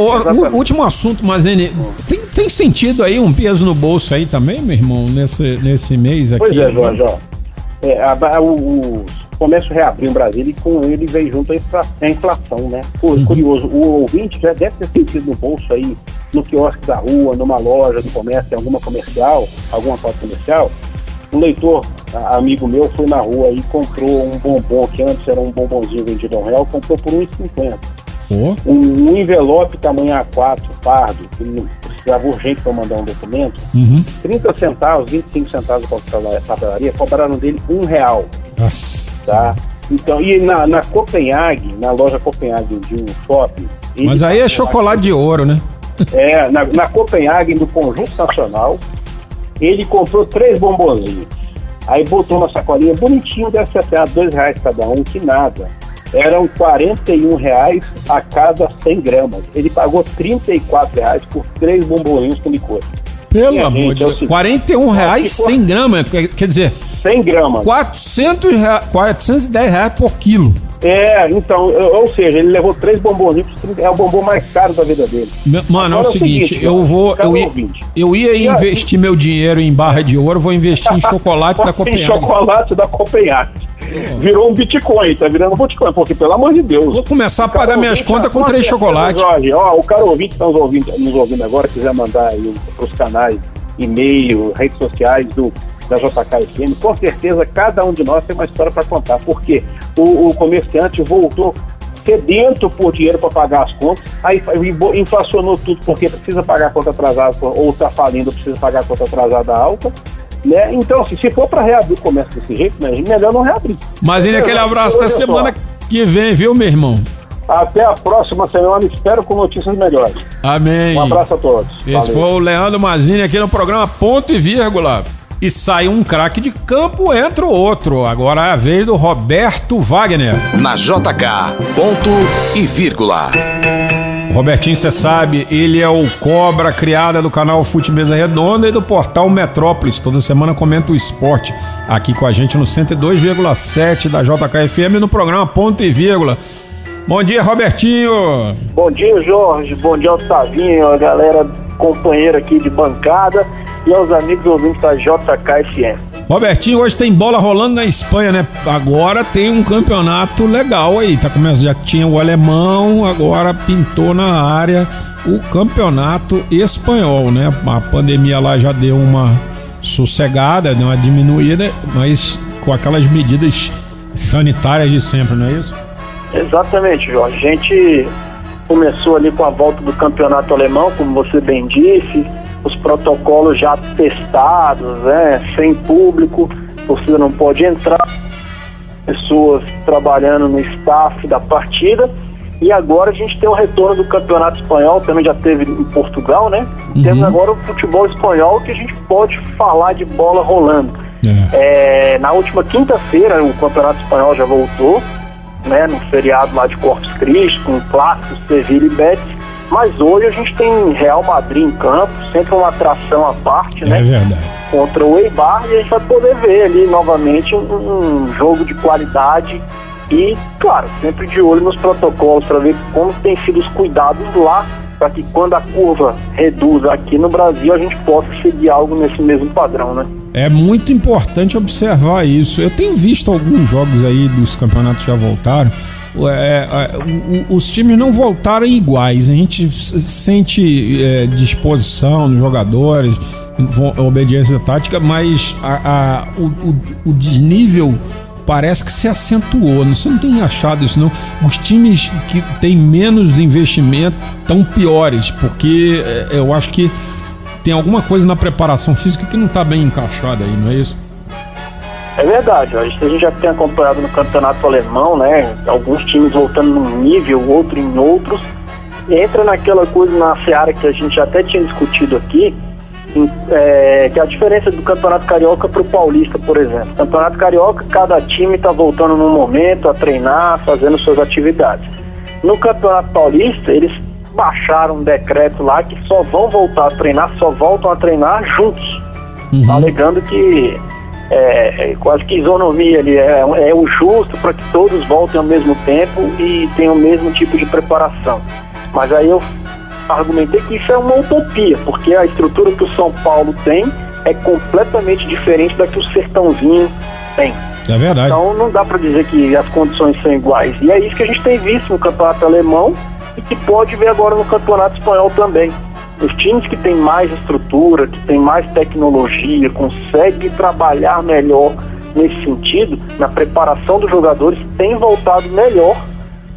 último assunto, Mazene, tem, tem sentido aí um peso no bolso aí também, meu irmão, nesse, nesse mês aqui? Pois é, Jorge, ó. É, a, a- o, o comércio reabriu em Brasília e com ele veio junto a, infla- a inflação, né? Uhum. Curioso, o ouvinte já deve ter sentido no bolso aí, no quiosque da rua, numa loja do comércio, em alguma comercial, alguma porta comercial. Um leitor, a- amigo meu, foi na rua e comprou um bombom, que antes era um bombonzinho vendido a um real, comprou por 1,50. Pô, Um, um envelope tamanho A4, pardo, que não precisava urgente para mandar um documento, uhum. 30 centavos, 25 centavos da papelaria, cobraram dele um real, Nossa. tá? Então, e na, na Copenhague, na loja Copenhague de um shopping... Mas aí é chocolate de ouro, né? É, na, na Copenhague, do Conjunto Nacional, ele comprou três bombonzinhos. Aí botou uma sacolinha bonitinho, deve ser até dois reais cada um, que nada. Eram 41 reais a cada 100 gramas. Ele pagou 34 reais por três bombonzinhos com licor. Pelo Minha amor gente, de é o Deus. seguinte, 41 reais se for- 100 gramas, quer, dizer, 100 gramas. 400 rea- 410 reais por quilo. É, então, ou seja, ele levou três bombonzinhos, é o bombom mais caro da vida dele. Mano, é o Agora é o seguinte, seguinte, eu vou. Eu ia, eu ia E aí? investir meu dinheiro em barra de ouro, vou investir em chocolate da Copenhague. chocolate da Copenhague. Virou um Bitcoin, tá virando um Bitcoin, porque pelo amor de Deus. Vou começar a pagar minhas contas com três chocolates. Jorge, ó, o cara ouvinte que está nos ouvindo, nos ouvindo agora, quiser mandar aí para os canais, e-mail, redes sociais do, da JKFM, com certeza cada um de nós tem uma história para contar, porque o, o comerciante voltou sedento por dinheiro para pagar as contas, aí inflacionou tudo porque precisa pagar a conta atrasada ou está falindo, precisa pagar a conta atrasada alta. Né? Então, assim, se for para reabrir o comércio desse jeito, né, melhor não reabrir. Mas ainda aquele abraço até Olha só. semana que vem, viu, meu irmão? Até a próxima semana, espero com notícias melhores. Amém. Um abraço a todos. Esse Valeu. foi o Leandro Mazini aqui no programa Ponto e Vírgula. E sai um craque de campo, entra o outro. Agora é a vez do Roberto Wagner. Na JK, ponto e vírgula. Robertinho, você sabe, ele é o cobra criada do canal Fute Mesa Redonda e do portal Metrópolis. Toda semana comenta o esporte aqui com a gente no 102,7 da JKFM no programa Ponto e Vírgula. Bom dia, Robertinho. Bom dia, Jorge. Bom dia, Otavinho, a galera companheira aqui de bancada e aos amigos ouvintes da JKFM. Robertinho, hoje tem bola rolando na Espanha, né? Agora tem um campeonato legal aí. Tá começando, já tinha o alemão, agora pintou na área o campeonato espanhol, né? A pandemia lá já deu uma sossegada, deu uma diminuída, mas com aquelas medidas sanitárias de sempre, não é isso? Exatamente, Jorge. A gente começou ali com a volta do campeonato alemão, como você bem disse, os protocolos já testados, né, sem público, você não pode entrar, pessoas trabalhando no staff da partida. E agora a gente tem o retorno do campeonato espanhol, também já teve em Portugal, né? Temos agora o futebol espanhol que a gente pode falar de bola rolando. É. É, na última quinta-feira o Campeonato Espanhol já voltou, né, no feriado lá de Corpus Christi, com clássicos, Sevilla e Betis. Mas hoje a gente tem Real Madrid em campo, sempre uma atração à parte, É né? verdade. Contra o Eibar e a gente vai poder ver ali novamente um, um jogo de qualidade e, claro, sempre de olho nos protocolos para ver como tem sido os cuidados lá para que quando a curva reduza aqui no Brasil a gente possa seguir algo nesse mesmo padrão, né? É muito importante observar isso. Eu tenho visto alguns jogos aí dos campeonatos que já voltaram. É, é, os times não voltaram iguais. A gente sente é, disposição dos jogadores, obediência tática, mas a- a- o, o- desnível parece que se acentuou. Você não tem achado isso, não? Os times que têm menos investimento estão piores, porque é, eu acho que tem alguma coisa na preparação física que não tá bem encaixada aí, não é isso? É verdade, a gente, já tem acompanhado no campeonato alemão, né? Alguns times voltando num nível, outro em outros. Entra naquela coisa na seara que a gente até tinha discutido aqui, é, que é a diferença do Campeonato Carioca para o Paulista, por exemplo. Campeonato Carioca, cada time está voltando num momento a treinar, fazendo suas atividades. No Campeonato Paulista, eles baixaram um decreto lá que só vão voltar a treinar, só voltam a treinar juntos, uhum. alegando que é, é, quase que isonomia ali, é, é o justo para que todos voltem ao mesmo tempo e tenham o mesmo tipo de preparação. Mas aí eu argumentei que isso é uma utopia, porque a estrutura que o São Paulo tem é completamente diferente da que o Sertãozinho tem. É verdade. Então não dá para dizer que as condições são iguais. E é isso que a gente tem visto no campeonato alemão e que pode ver agora no campeonato espanhol também. Os times que têm mais estrutura, que têm mais tecnologia, conseguem trabalhar melhor nesse sentido, na preparação dos jogadores, têm voltado melhor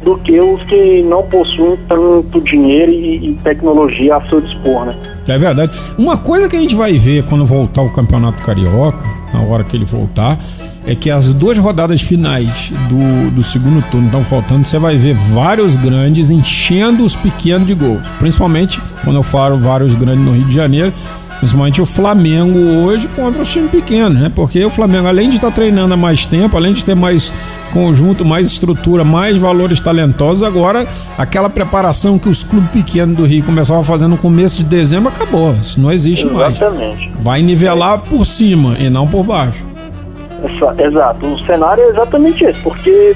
do que os que não possuem tanto dinheiro e, e, tecnologia a seu dispor, né? É verdade. Uma coisa que a gente vai ver quando voltar o Campeonato Carioca, na hora que ele voltar, é que as duas rodadas finais do, do segundo turno estão faltando, você vai ver vários grandes enchendo os pequenos de gol. Principalmente quando eu falo vários grandes no Rio de Janeiro, Principalmente o Flamengo hoje contra os times pequenos, né? Porque o Flamengo, além de estar treinando há mais tempo, além de ter mais conjunto, mais estrutura, mais valores talentosos, agora aquela preparação que os clubes pequenos do Rio começavam a fazer no começo de dezembro acabou. Isso não existe Exatamente. mais. Vai nivelar por cima e não por baixo. Exato. O cenário é exatamente esse, porque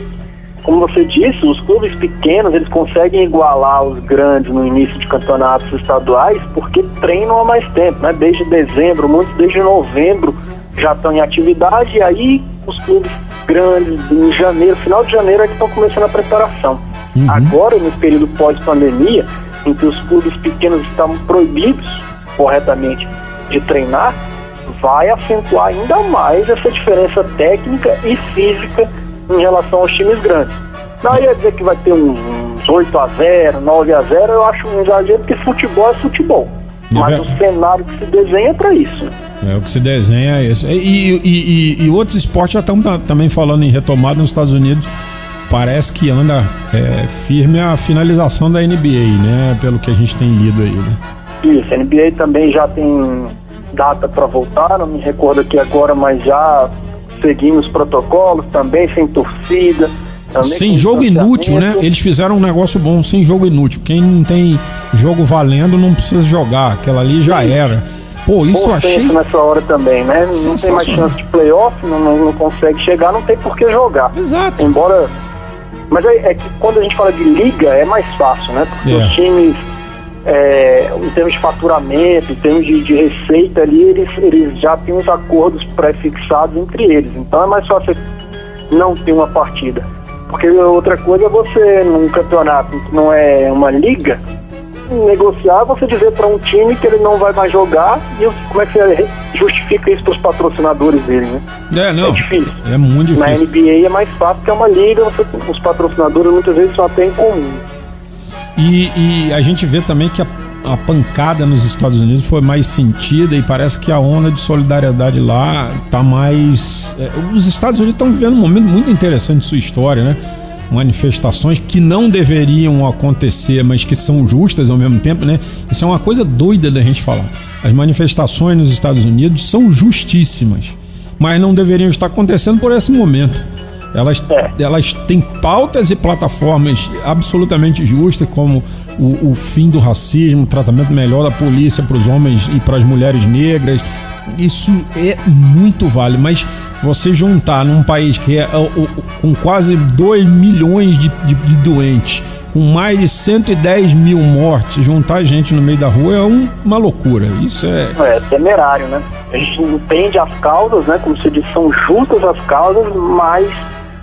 como você disse, os clubes pequenos eles conseguem igualar os grandes no início de campeonatos estaduais porque treinam há mais tempo, né? Desde dezembro, muitos desde novembro já estão em atividade e aí os clubes grandes em janeiro, final de janeiro é que estão começando a preparação. Uhum. Agora, no período pós-pandemia, em que os clubes pequenos estão proibidos corretamente de treinar, vai acentuar ainda mais essa diferença técnica e física em relação aos times grandes. Não ia dizer que vai ter uns, 8 a 0 9 a 0 eu acho um exagero, porque futebol é futebol. Mas o cenário que se desenha é para isso. É, o que se desenha é isso. E, e, e, e outros esportes já estão também falando em retomada nos Estados Unidos. Parece que anda é, firme a finalização da NBA, né? Pelo que a gente tem lido aí, né? Isso, a NBA também já tem data para voltar, não me recordo aqui agora, mas já seguindo os protocolos também, sem torcida. sem jogo inútil, né? Eles fizeram um negócio bom, sem jogo inútil. Quem não tem jogo valendo não precisa jogar. Aquela ali já era. Pô, isso eu achei. nessa hora também, né? Não tem mais chance de playoff, não, não, não, consegue chegar, não tem por que jogar. Exato. Embora. Mas é, é, que quando a gente fala de liga é mais fácil, né? Porque é. os times é, em termos de faturamento, em termos de, de, receita ali, eles, eles já têm os acordos pré-fixados entre eles. Então é mais fácil não ter uma partida. Porque outra coisa é você, num campeonato que não é uma liga, negociar, você dizer para um time que ele não vai mais jogar e como é que você justifica isso para os patrocinadores dele, né? É, não. É difícil. É muito difícil. Na NBA é mais fácil porque é uma liga, você, os patrocinadores muitas vezes só têm em comum. E, e a gente vê também que a, a, pancada nos Estados Unidos foi mais sentida e parece que a onda de solidariedade lá tá mais. É, os Estados Unidos estão vivendo um momento muito interessante de sua história, né? Manifestações que não deveriam acontecer, mas que são justas ao mesmo tempo, né? Isso é uma coisa doida da gente falar. As manifestações nos Estados Unidos são justíssimas, mas não deveriam estar acontecendo por esse momento. Elas, é. elas têm pautas e plataformas absolutamente justas, como o, o fim do racismo, o tratamento melhor da polícia para os homens e para as mulheres negras. Isso é muito vale, mas você juntar num país que é com quase 2 milhões de, de, de doentes, com mais de 110 mil mortes, juntar gente no meio da rua é um, uma loucura. Isso é. É temerário, né? A gente entende as causas, né? Como se diz, são justas as causas, mas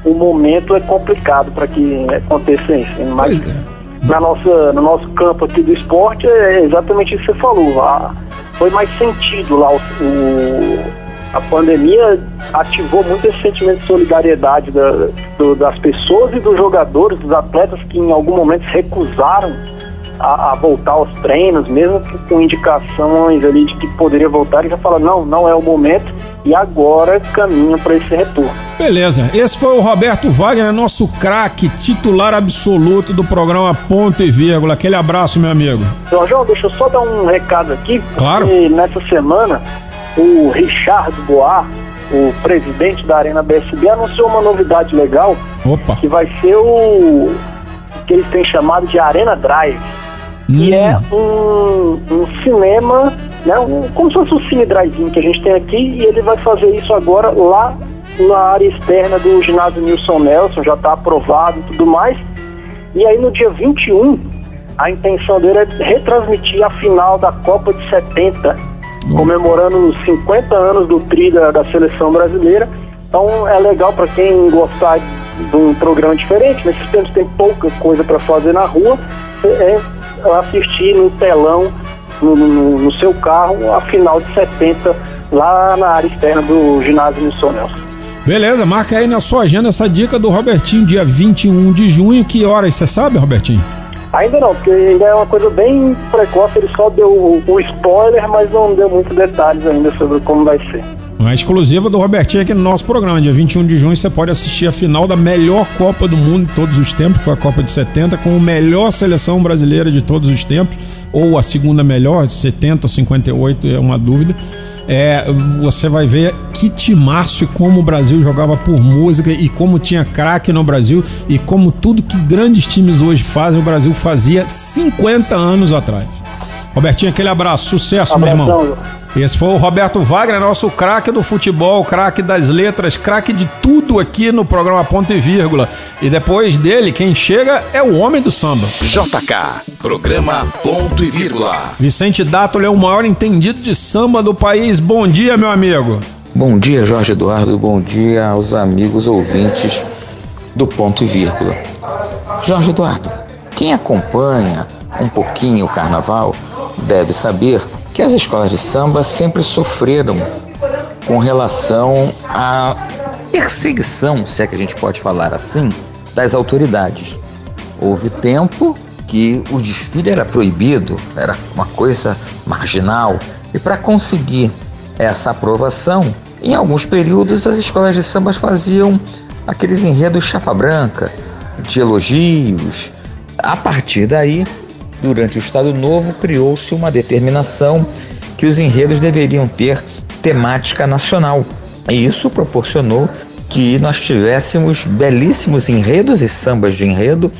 o momento é complicado para que aconteça isso. Mas é. na nossa, no nosso campo aqui do esporte é exatamente isso que você falou. A, foi mais sentido lá o, o, a pandemia ativou muito esse sentimento de solidariedade da, do, das pessoas e dos jogadores, dos atletas que em algum momento se recusaram a, a, voltar aos treinos, mesmo com indicações ali de que poderia voltar, e já fala, não, não é o momento, e agora caminha para esse retorno. Beleza, esse foi o Roberto Wagner, nosso craque, titular absoluto do programa Ponto e Vírgula. Aquele abraço, meu amigo. João, deixa eu só dar um recado aqui. Claro. nessa semana, o Richard Boar, o presidente da Arena BSB, anunciou uma novidade legal. Opa. Que vai ser o que eles têm chamado de Arena Drive. Hum. Que é um, um cinema né? Um, como se fosse um cine drive que a gente tem aqui e ele vai fazer isso agora lá na área externa do ginásio Nilson Nelson, já está aprovado e tudo mais. E aí no dia 21, a intenção dele é retransmitir a final da Copa de 70, comemorando os 50 anos do tri da, da seleção brasileira. Então é legal para quem gostar de um programa diferente, nesses tempos tem pouca coisa para fazer na rua, é assistir no telão no, no, no, seu carro a final de 70 lá na área externa do ginásio Nilson Nelson. Beleza, marca aí na sua agenda essa dica do Robertinho, dia 21 de junho. Que horas você sabe, Robertinho? Ainda não, porque ainda é uma coisa bem precoce, ele só deu o, o spoiler, mas não deu muitos detalhes ainda sobre como vai ser. Uma exclusiva do Robertinho aqui no nosso programa. Dia 21 de junho você pode assistir a final da melhor Copa do Mundo de todos os tempos, que foi a Copa de 70, com a melhor seleção brasileira de todos os tempos, ou a segunda melhor, 70, 58, é uma dúvida. É, você vai ver que timaço como o Brasil jogava por música e como tinha craque no Brasil e como tudo que grandes times hoje fazem, o Brasil fazia 50 anos atrás. Robertinho, aquele abraço, sucesso, meu irmão. Esse foi o Roberto Wagner, nosso craque do futebol, craque das letras, craque de tudo aqui no programa Ponto e Vírgula. E depois dele, quem chega é o homem do samba. JK, programa Ponto e Vírgula. Vicente Dátolo é o maior entendido de samba do país. Bom dia, meu amigo. Bom dia, Jorge Eduardo. Bom dia aos amigos ouvintes do Ponto e Vírgula. Jorge Eduardo, quem acompanha um pouquinho o carnaval deve saber que as escolas de samba sempre sofreram com relação à perseguição, se é que a gente pode falar assim, das autoridades. Houve tempo que o desfile era proibido, era uma coisa marginal, e para conseguir essa aprovação, em alguns períodos as escolas de samba faziam aqueles enredos chapa branca, de elogios. A partir daí, Durante o Estado Novo, criou-se uma determinação que os enredos deveriam ter temática nacional. E isso proporcionou que nós tivéssemos belíssimos enredos e sambas de enredo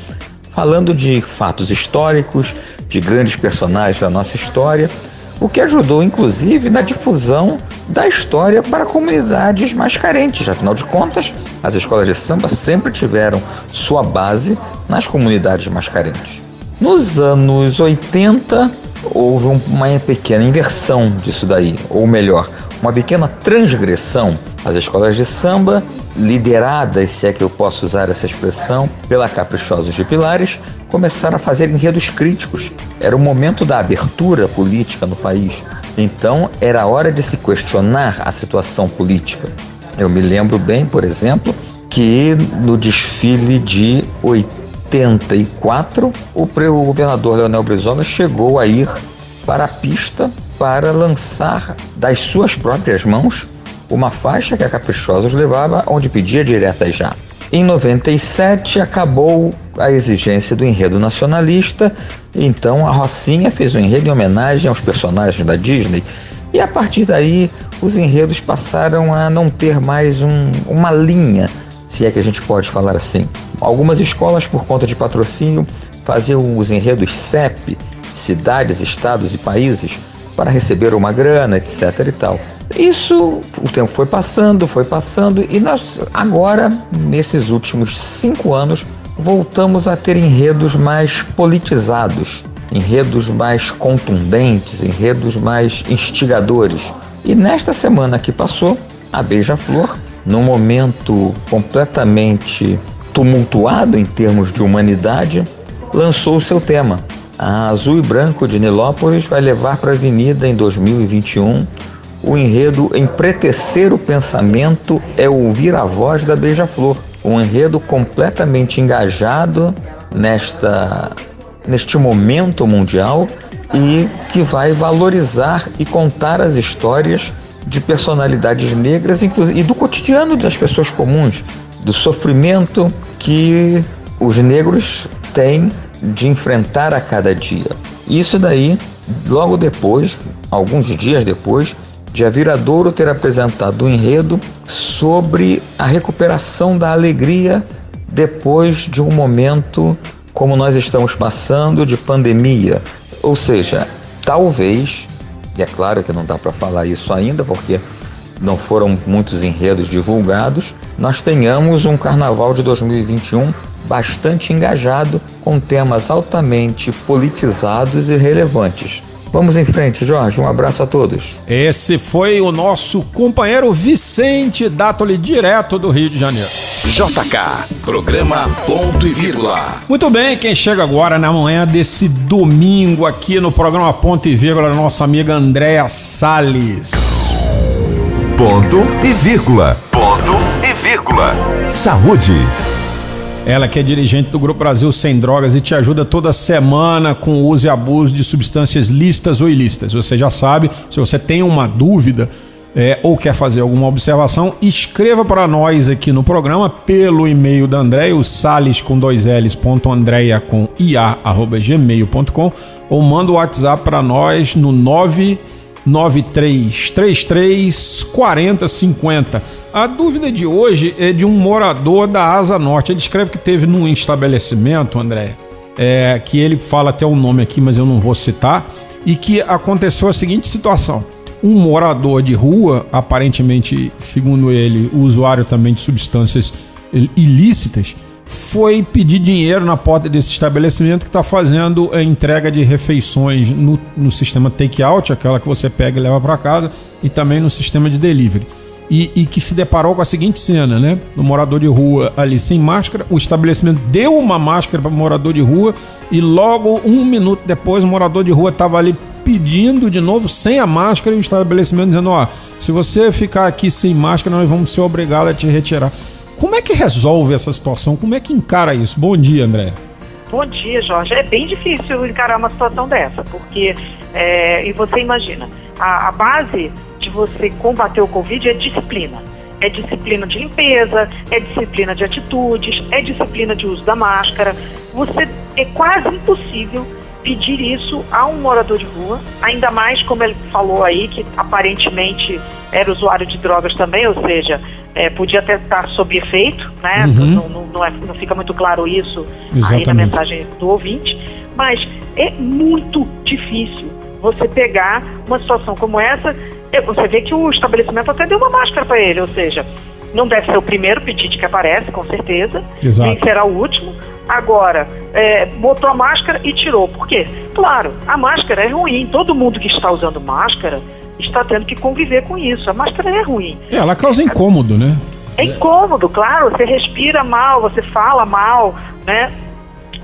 falando de fatos históricos, de grandes personagens da nossa história, o que ajudou inclusive na difusão da história para comunidades mais carentes. Afinal de contas, as escolas de samba sempre tiveram sua base nas comunidades mais carentes. Nos anos 80, houve uma pequena inversão disso daí, ou melhor, uma pequena transgressão. As escolas de samba, lideradas, se é que eu posso usar essa expressão, pela Caprichosos de Pilares, começaram a fazer enredos críticos. Era o momento da abertura política no país. Então, era hora de se questionar a situação política. Eu me lembro bem, por exemplo, que no desfile de 80 84, o governador Leonel Brizola chegou a ir para a pista para lançar das suas próprias mãos uma faixa que a Caprichosos levava onde pedia direta já. Em 97 acabou a exigência do enredo nacionalista, então a Rocinha fez um enredo em homenagem aos personagens da Disney e a partir daí os enredos passaram a não ter mais um, uma linha se é que a gente pode falar assim. Algumas escolas, por conta de patrocínio, faziam os enredos CEP, cidades, estados e países, para receber uma grana, etc. e tal. Isso, o tempo foi passando, foi passando, e nós, agora, nesses últimos cinco anos, voltamos a ter enredos mais politizados, enredos mais contundentes, enredos mais instigadores. E nesta semana que passou, a Beija-Flor num momento completamente tumultuado em termos de humanidade, lançou o seu tema. A Azul e Branco de Nilópolis vai levar para a Avenida em 2021 o enredo Empretecer o Pensamento é ouvir a voz da Beija-Flor. Um enredo completamente engajado nesta, neste momento mundial e que vai valorizar e contar as histórias de personalidades negras inclusive, e do cotidiano das pessoas comuns, do sofrimento que os negros têm de enfrentar a cada dia. Isso daí, logo depois, alguns dias depois, de a Viradouro ter apresentado um enredo sobre a recuperação da alegria depois de um momento como nós estamos passando de pandemia. Ou seja, talvez, e é claro que não dá para falar isso ainda porque não foram muitos enredos divulgados, nós tenhamos um carnaval de 2021 bastante engajado com temas altamente politizados e relevantes. Vamos em frente, Jorge. Um abraço a todos. Esse foi o nosso companheiro Vicente Dátoli, direto do Rio de Janeiro. JK, programa Ponto e Vírgula. Muito bem, quem chega agora na manhã desse domingo aqui no programa Ponto e Vírgula, nossa amiga Andréa Salles. Ponto e vírgula. Ponto e vírgula. Saúde. Ela que é dirigente do Grupo Brasil Sem Drogas e te ajuda toda semana com o uso e abuso de substâncias listas ou ilícitas. Você já sabe, se você tem uma dúvida é, ou quer fazer alguma observação, escreva para nós aqui no programa pelo e-mail da Andréia, o sales com dois L's, ponto Andréia com ia, arroba gmail.com ou manda o WhatsApp para nós no 9 9333 4050. A dúvida de hoje é de um morador da Asa Norte. Ele escreve que teve num estabelecimento, André, é, que ele fala até o um nome aqui, mas eu não vou citar, e que aconteceu a seguinte situação. Um morador de rua, aparentemente, segundo ele, usuário também de substâncias ilícitas, foi pedir dinheiro na porta desse estabelecimento que está fazendo a entrega de refeições no, no sistema take-out, aquela que você pega e leva para casa, e também no sistema de delivery. E, e, que se deparou com a seguinte cena, né? O morador de rua ali sem máscara, o estabelecimento deu uma máscara para o morador de rua e logo um minuto depois o morador de rua estava ali pedindo de novo sem a máscara e o estabelecimento dizendo: ó, se você ficar aqui sem máscara, nós vamos ser obrigados a te retirar. Como é que resolve essa situação? Como é que encara isso? Bom dia, André. Bom dia, Jorge. É bem difícil encarar uma situação dessa, porque, é, e você imagina, a, a base de você combater o Covid é disciplina. É disciplina de limpeza, é disciplina de atitudes, é disciplina de uso da máscara. Você é quase impossível pedir isso a um morador de rua, ainda mais como ele falou aí, que aparentemente era usuário de drogas também, ou seja, é, podia até estar sob efeito, né? Uhum. Não, não, não, é, não, fica muito claro isso Exatamente. aí na mensagem do ouvinte, mas é muito difícil você pegar uma situação como essa. Você vê que o estabelecimento até deu uma máscara para ele, ou seja, não deve ser o primeiro pedido que aparece, com certeza, Exato. nem será o último. Agora, é, botou a máscara e tirou. Por quê? Claro, a máscara é ruim. Todo mundo que está usando máscara está tendo que conviver com isso. A máscara é ruim. É, ela causa incômodo, né? É incômodo, claro. Você respira mal, você fala mal, né?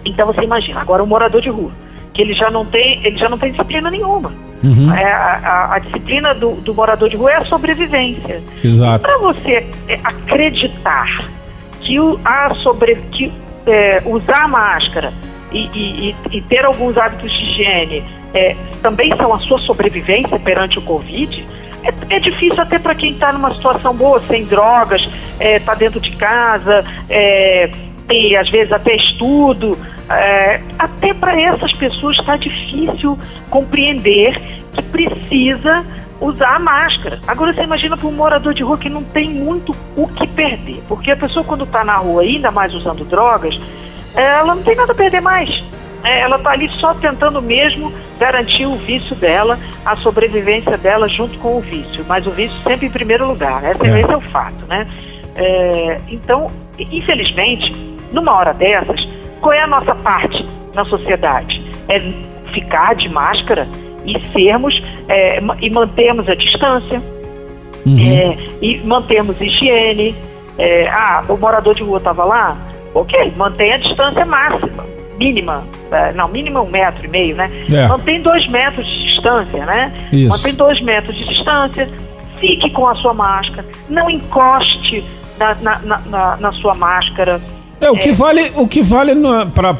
Então você imagina, agora um morador de rua, que ele já não tem, ele já não tem disciplina nenhuma. Uhum. É, a, a, a, disciplina do, do, morador de rua é a sobrevivência. Exato. Para você acreditar que, o, a sobre, que é, usar máscara e, e, e, ter alguns hábitos de higiene é, também são a sua sobrevivência perante o Covid, é, é difícil até para quem está numa situação boa, sem drogas, está é, dentro de casa, é, tem às vezes até estudo. É, até para essas pessoas está difícil compreender que precisa usar a máscara. Agora você imagina para um morador de rua que não tem muito o que perder, porque a pessoa quando está na rua, ainda mais usando drogas, ela não tem nada a perder mais. É, ela está ali só tentando mesmo garantir o vício dela, a sobrevivência dela junto com o vício, mas o vício sempre em primeiro lugar. Esse é, esse é o fato, né? É, então, infelizmente, numa hora dessas, qual é a nossa parte na sociedade? É ficar de máscara e sermos é, e mantermos a distância uhum. é, e mantermos higiene. É, ah, o morador de rua estava lá, ok, mantenha a distância máxima, mínima, é, não, mínima um metro e meio, né? É. Mantém dois metros de distância, né? Isso. Mantém dois metros de distância, fique com a sua máscara, não encoste na, na, na, na sua máscara. É, o que é. vale, o que vale para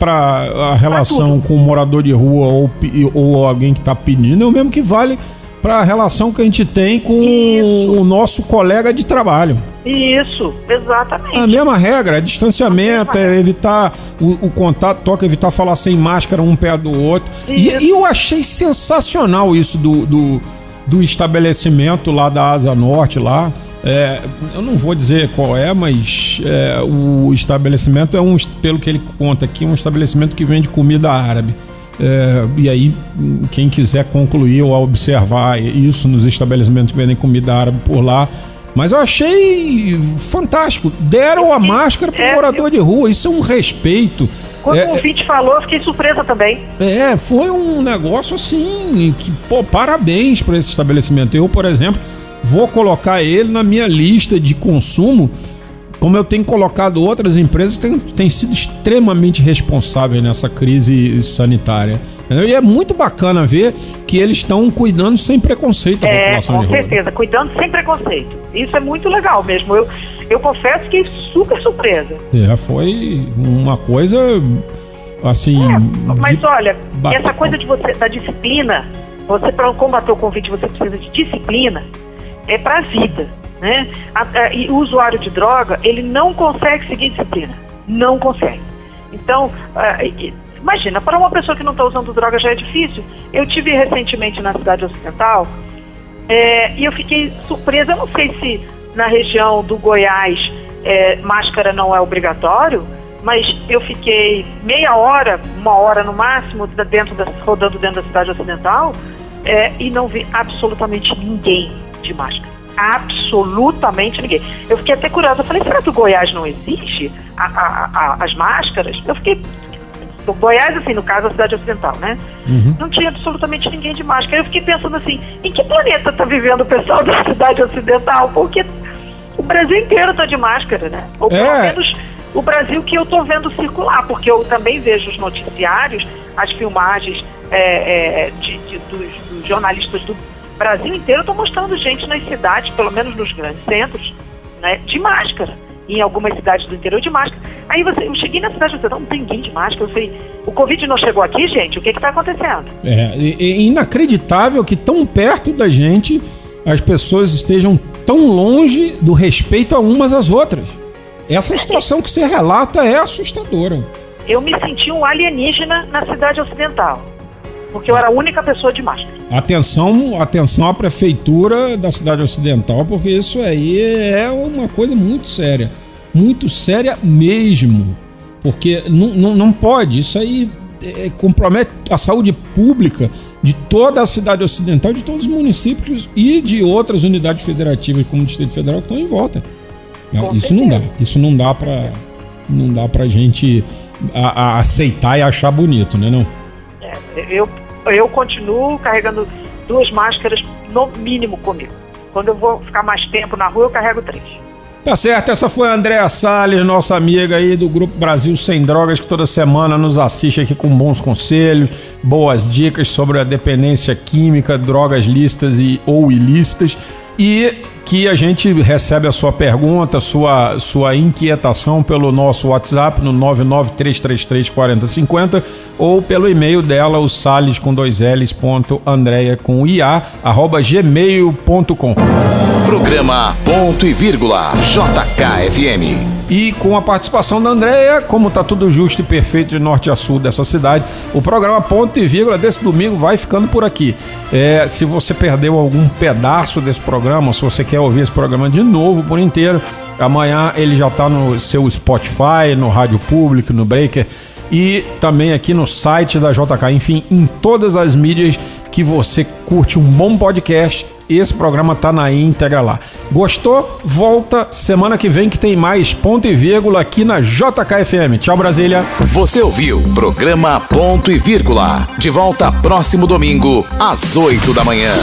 a relação com o morador de rua ou, ou alguém que está pedindo é o mesmo que vale para a relação que a gente tem com Isso. o nosso colega de trabalho. Isso, exatamente. A mesma regra, é distanciamento, é evitar o, o contato, toca evitar falar sem máscara um pé do outro. E, e eu achei sensacional isso do, do, do estabelecimento lá da Asa Norte lá. É, eu não vou dizer qual é, mas é, o estabelecimento é um, pelo que ele conta aqui, um estabelecimento que vende comida árabe. É, e aí, quem quiser concluir ou observar isso nos estabelecimentos que vendem comida árabe por lá. Mas eu achei fantástico. Deram a máscara pro É, morador de rua. Isso é um respeito. Quando É, o ouvinte falou, eu fiquei surpresa também. é, foi um negócio assim que, pô, parabéns para esse estabelecimento. Eu, por exemplo, vou colocar ele na minha lista de consumo, como eu tenho colocado outras empresas que têm, têm sido extremamente responsáveis nessa crise sanitária. entendeu? E é muito bacana ver que eles estão cuidando sem preconceito da É, população com de rua. certeza, cuidando sem preconceito. Isso é muito legal mesmo. Eu, eu confesso que super surpresa. É, foi uma coisa assim. Mas de- olha, essa coisa de você da disciplina, você para combater o Covid você precisa de disciplina, é para a vida, né? A- a- e o usuário de droga ele não consegue seguir disciplina, não consegue. Então, ah, e- imagina para uma pessoa que não está usando droga já é difícil. Eu tive recentemente na cidade ocidental é, e eu fiquei surpresa. Eu não sei se na região do Goiás é, máscara não é obrigatório, mas eu fiquei meia hora, uma hora no máximo, dentro da, rodando dentro da cidade ocidental é, e não vi absolutamente ninguém de máscara. Absolutamente ninguém. Eu fiquei até curiosa. Eu falei, será que o Goiás não existe a- a- a- as máscaras? Eu fiquei. O Goiás, assim, no caso, a cidade ocidental, né? Uhum. não tinha absolutamente ninguém de máscara. Eu fiquei pensando assim, em que planeta está vivendo o pessoal da cidade ocidental? Porque o Brasil inteiro está de máscara, né? Ou pelo É. menos o Brasil que eu estou vendo circular, porque eu também vejo os noticiários, as filmagens é, é, de- de- dos, dos jornalistas do Brasil inteiro estão mostrando gente nas cidades, pelo menos nos grandes centros, né, de máscara. Em algumas cidades do interior de máscara. Aí você, eu cheguei na cidade, você não tem ninguém de máscara. Eu falei, o Covid não chegou aqui, gente? O que está acontecendo? É, e inacreditável que tão perto da gente as pessoas estejam tão longe do respeito a umas às outras. Essa situação que você relata é assustadora. eu me senti um alienígena na cidade ocidental. Porque eu era a única pessoa de máscara. Atenção, atenção à prefeitura da cidade ocidental, porque isso aí é uma coisa muito séria. Muito séria mesmo. Porque não, não, não pode, isso aí é, compromete a saúde pública de toda a cidade ocidental, de todos os municípios e de outras unidades federativas, como o Distrito Federal, que estão em volta. Com isso não dá. Isso não dá pra, não dá pra gente a- a- aceitar e achar bonito, né? Não? É, eu, eu continuo carregando duas máscaras no mínimo comigo. Quando eu vou ficar mais tempo na rua, eu carrego três. Tá certo, essa foi a Andréa Salles, nossa amiga aí do Grupo Brasil Sem Drogas, que toda semana nos assiste aqui com bons conselhos, boas dicas sobre a dependência química, drogas lícitas e, ou ilícitas. E que a gente recebe a sua pergunta, sua, sua inquietação pelo nosso WhatsApp no 993334050 ou pelo e-mail dela, o sales com dois L's, ponto, Andréia com IA, arroba gmail.com. Programa Ponto e Vírgula JKFM. E com a participação da Andréia, como tá tudo justo e perfeito de norte a sul dessa cidade, o programa Ponto e Vírgula desse domingo vai ficando por aqui. É, se você perdeu algum pedaço desse programa, se você quer ouvir esse programa de novo por inteiro, amanhã ele já tá no seu Spotify, no Rádio Público, no Breaker e também aqui no site da JK, enfim, em todas as mídias que você curte um bom podcast. Esse programa tá na íntegra lá. Gostou? Volta semana que vem que tem mais ponto e vírgula aqui na JKFM. Tchau, Brasília. Você ouviu programa Ponto e Vírgula. De volta próximo domingo, às 8 da manhã.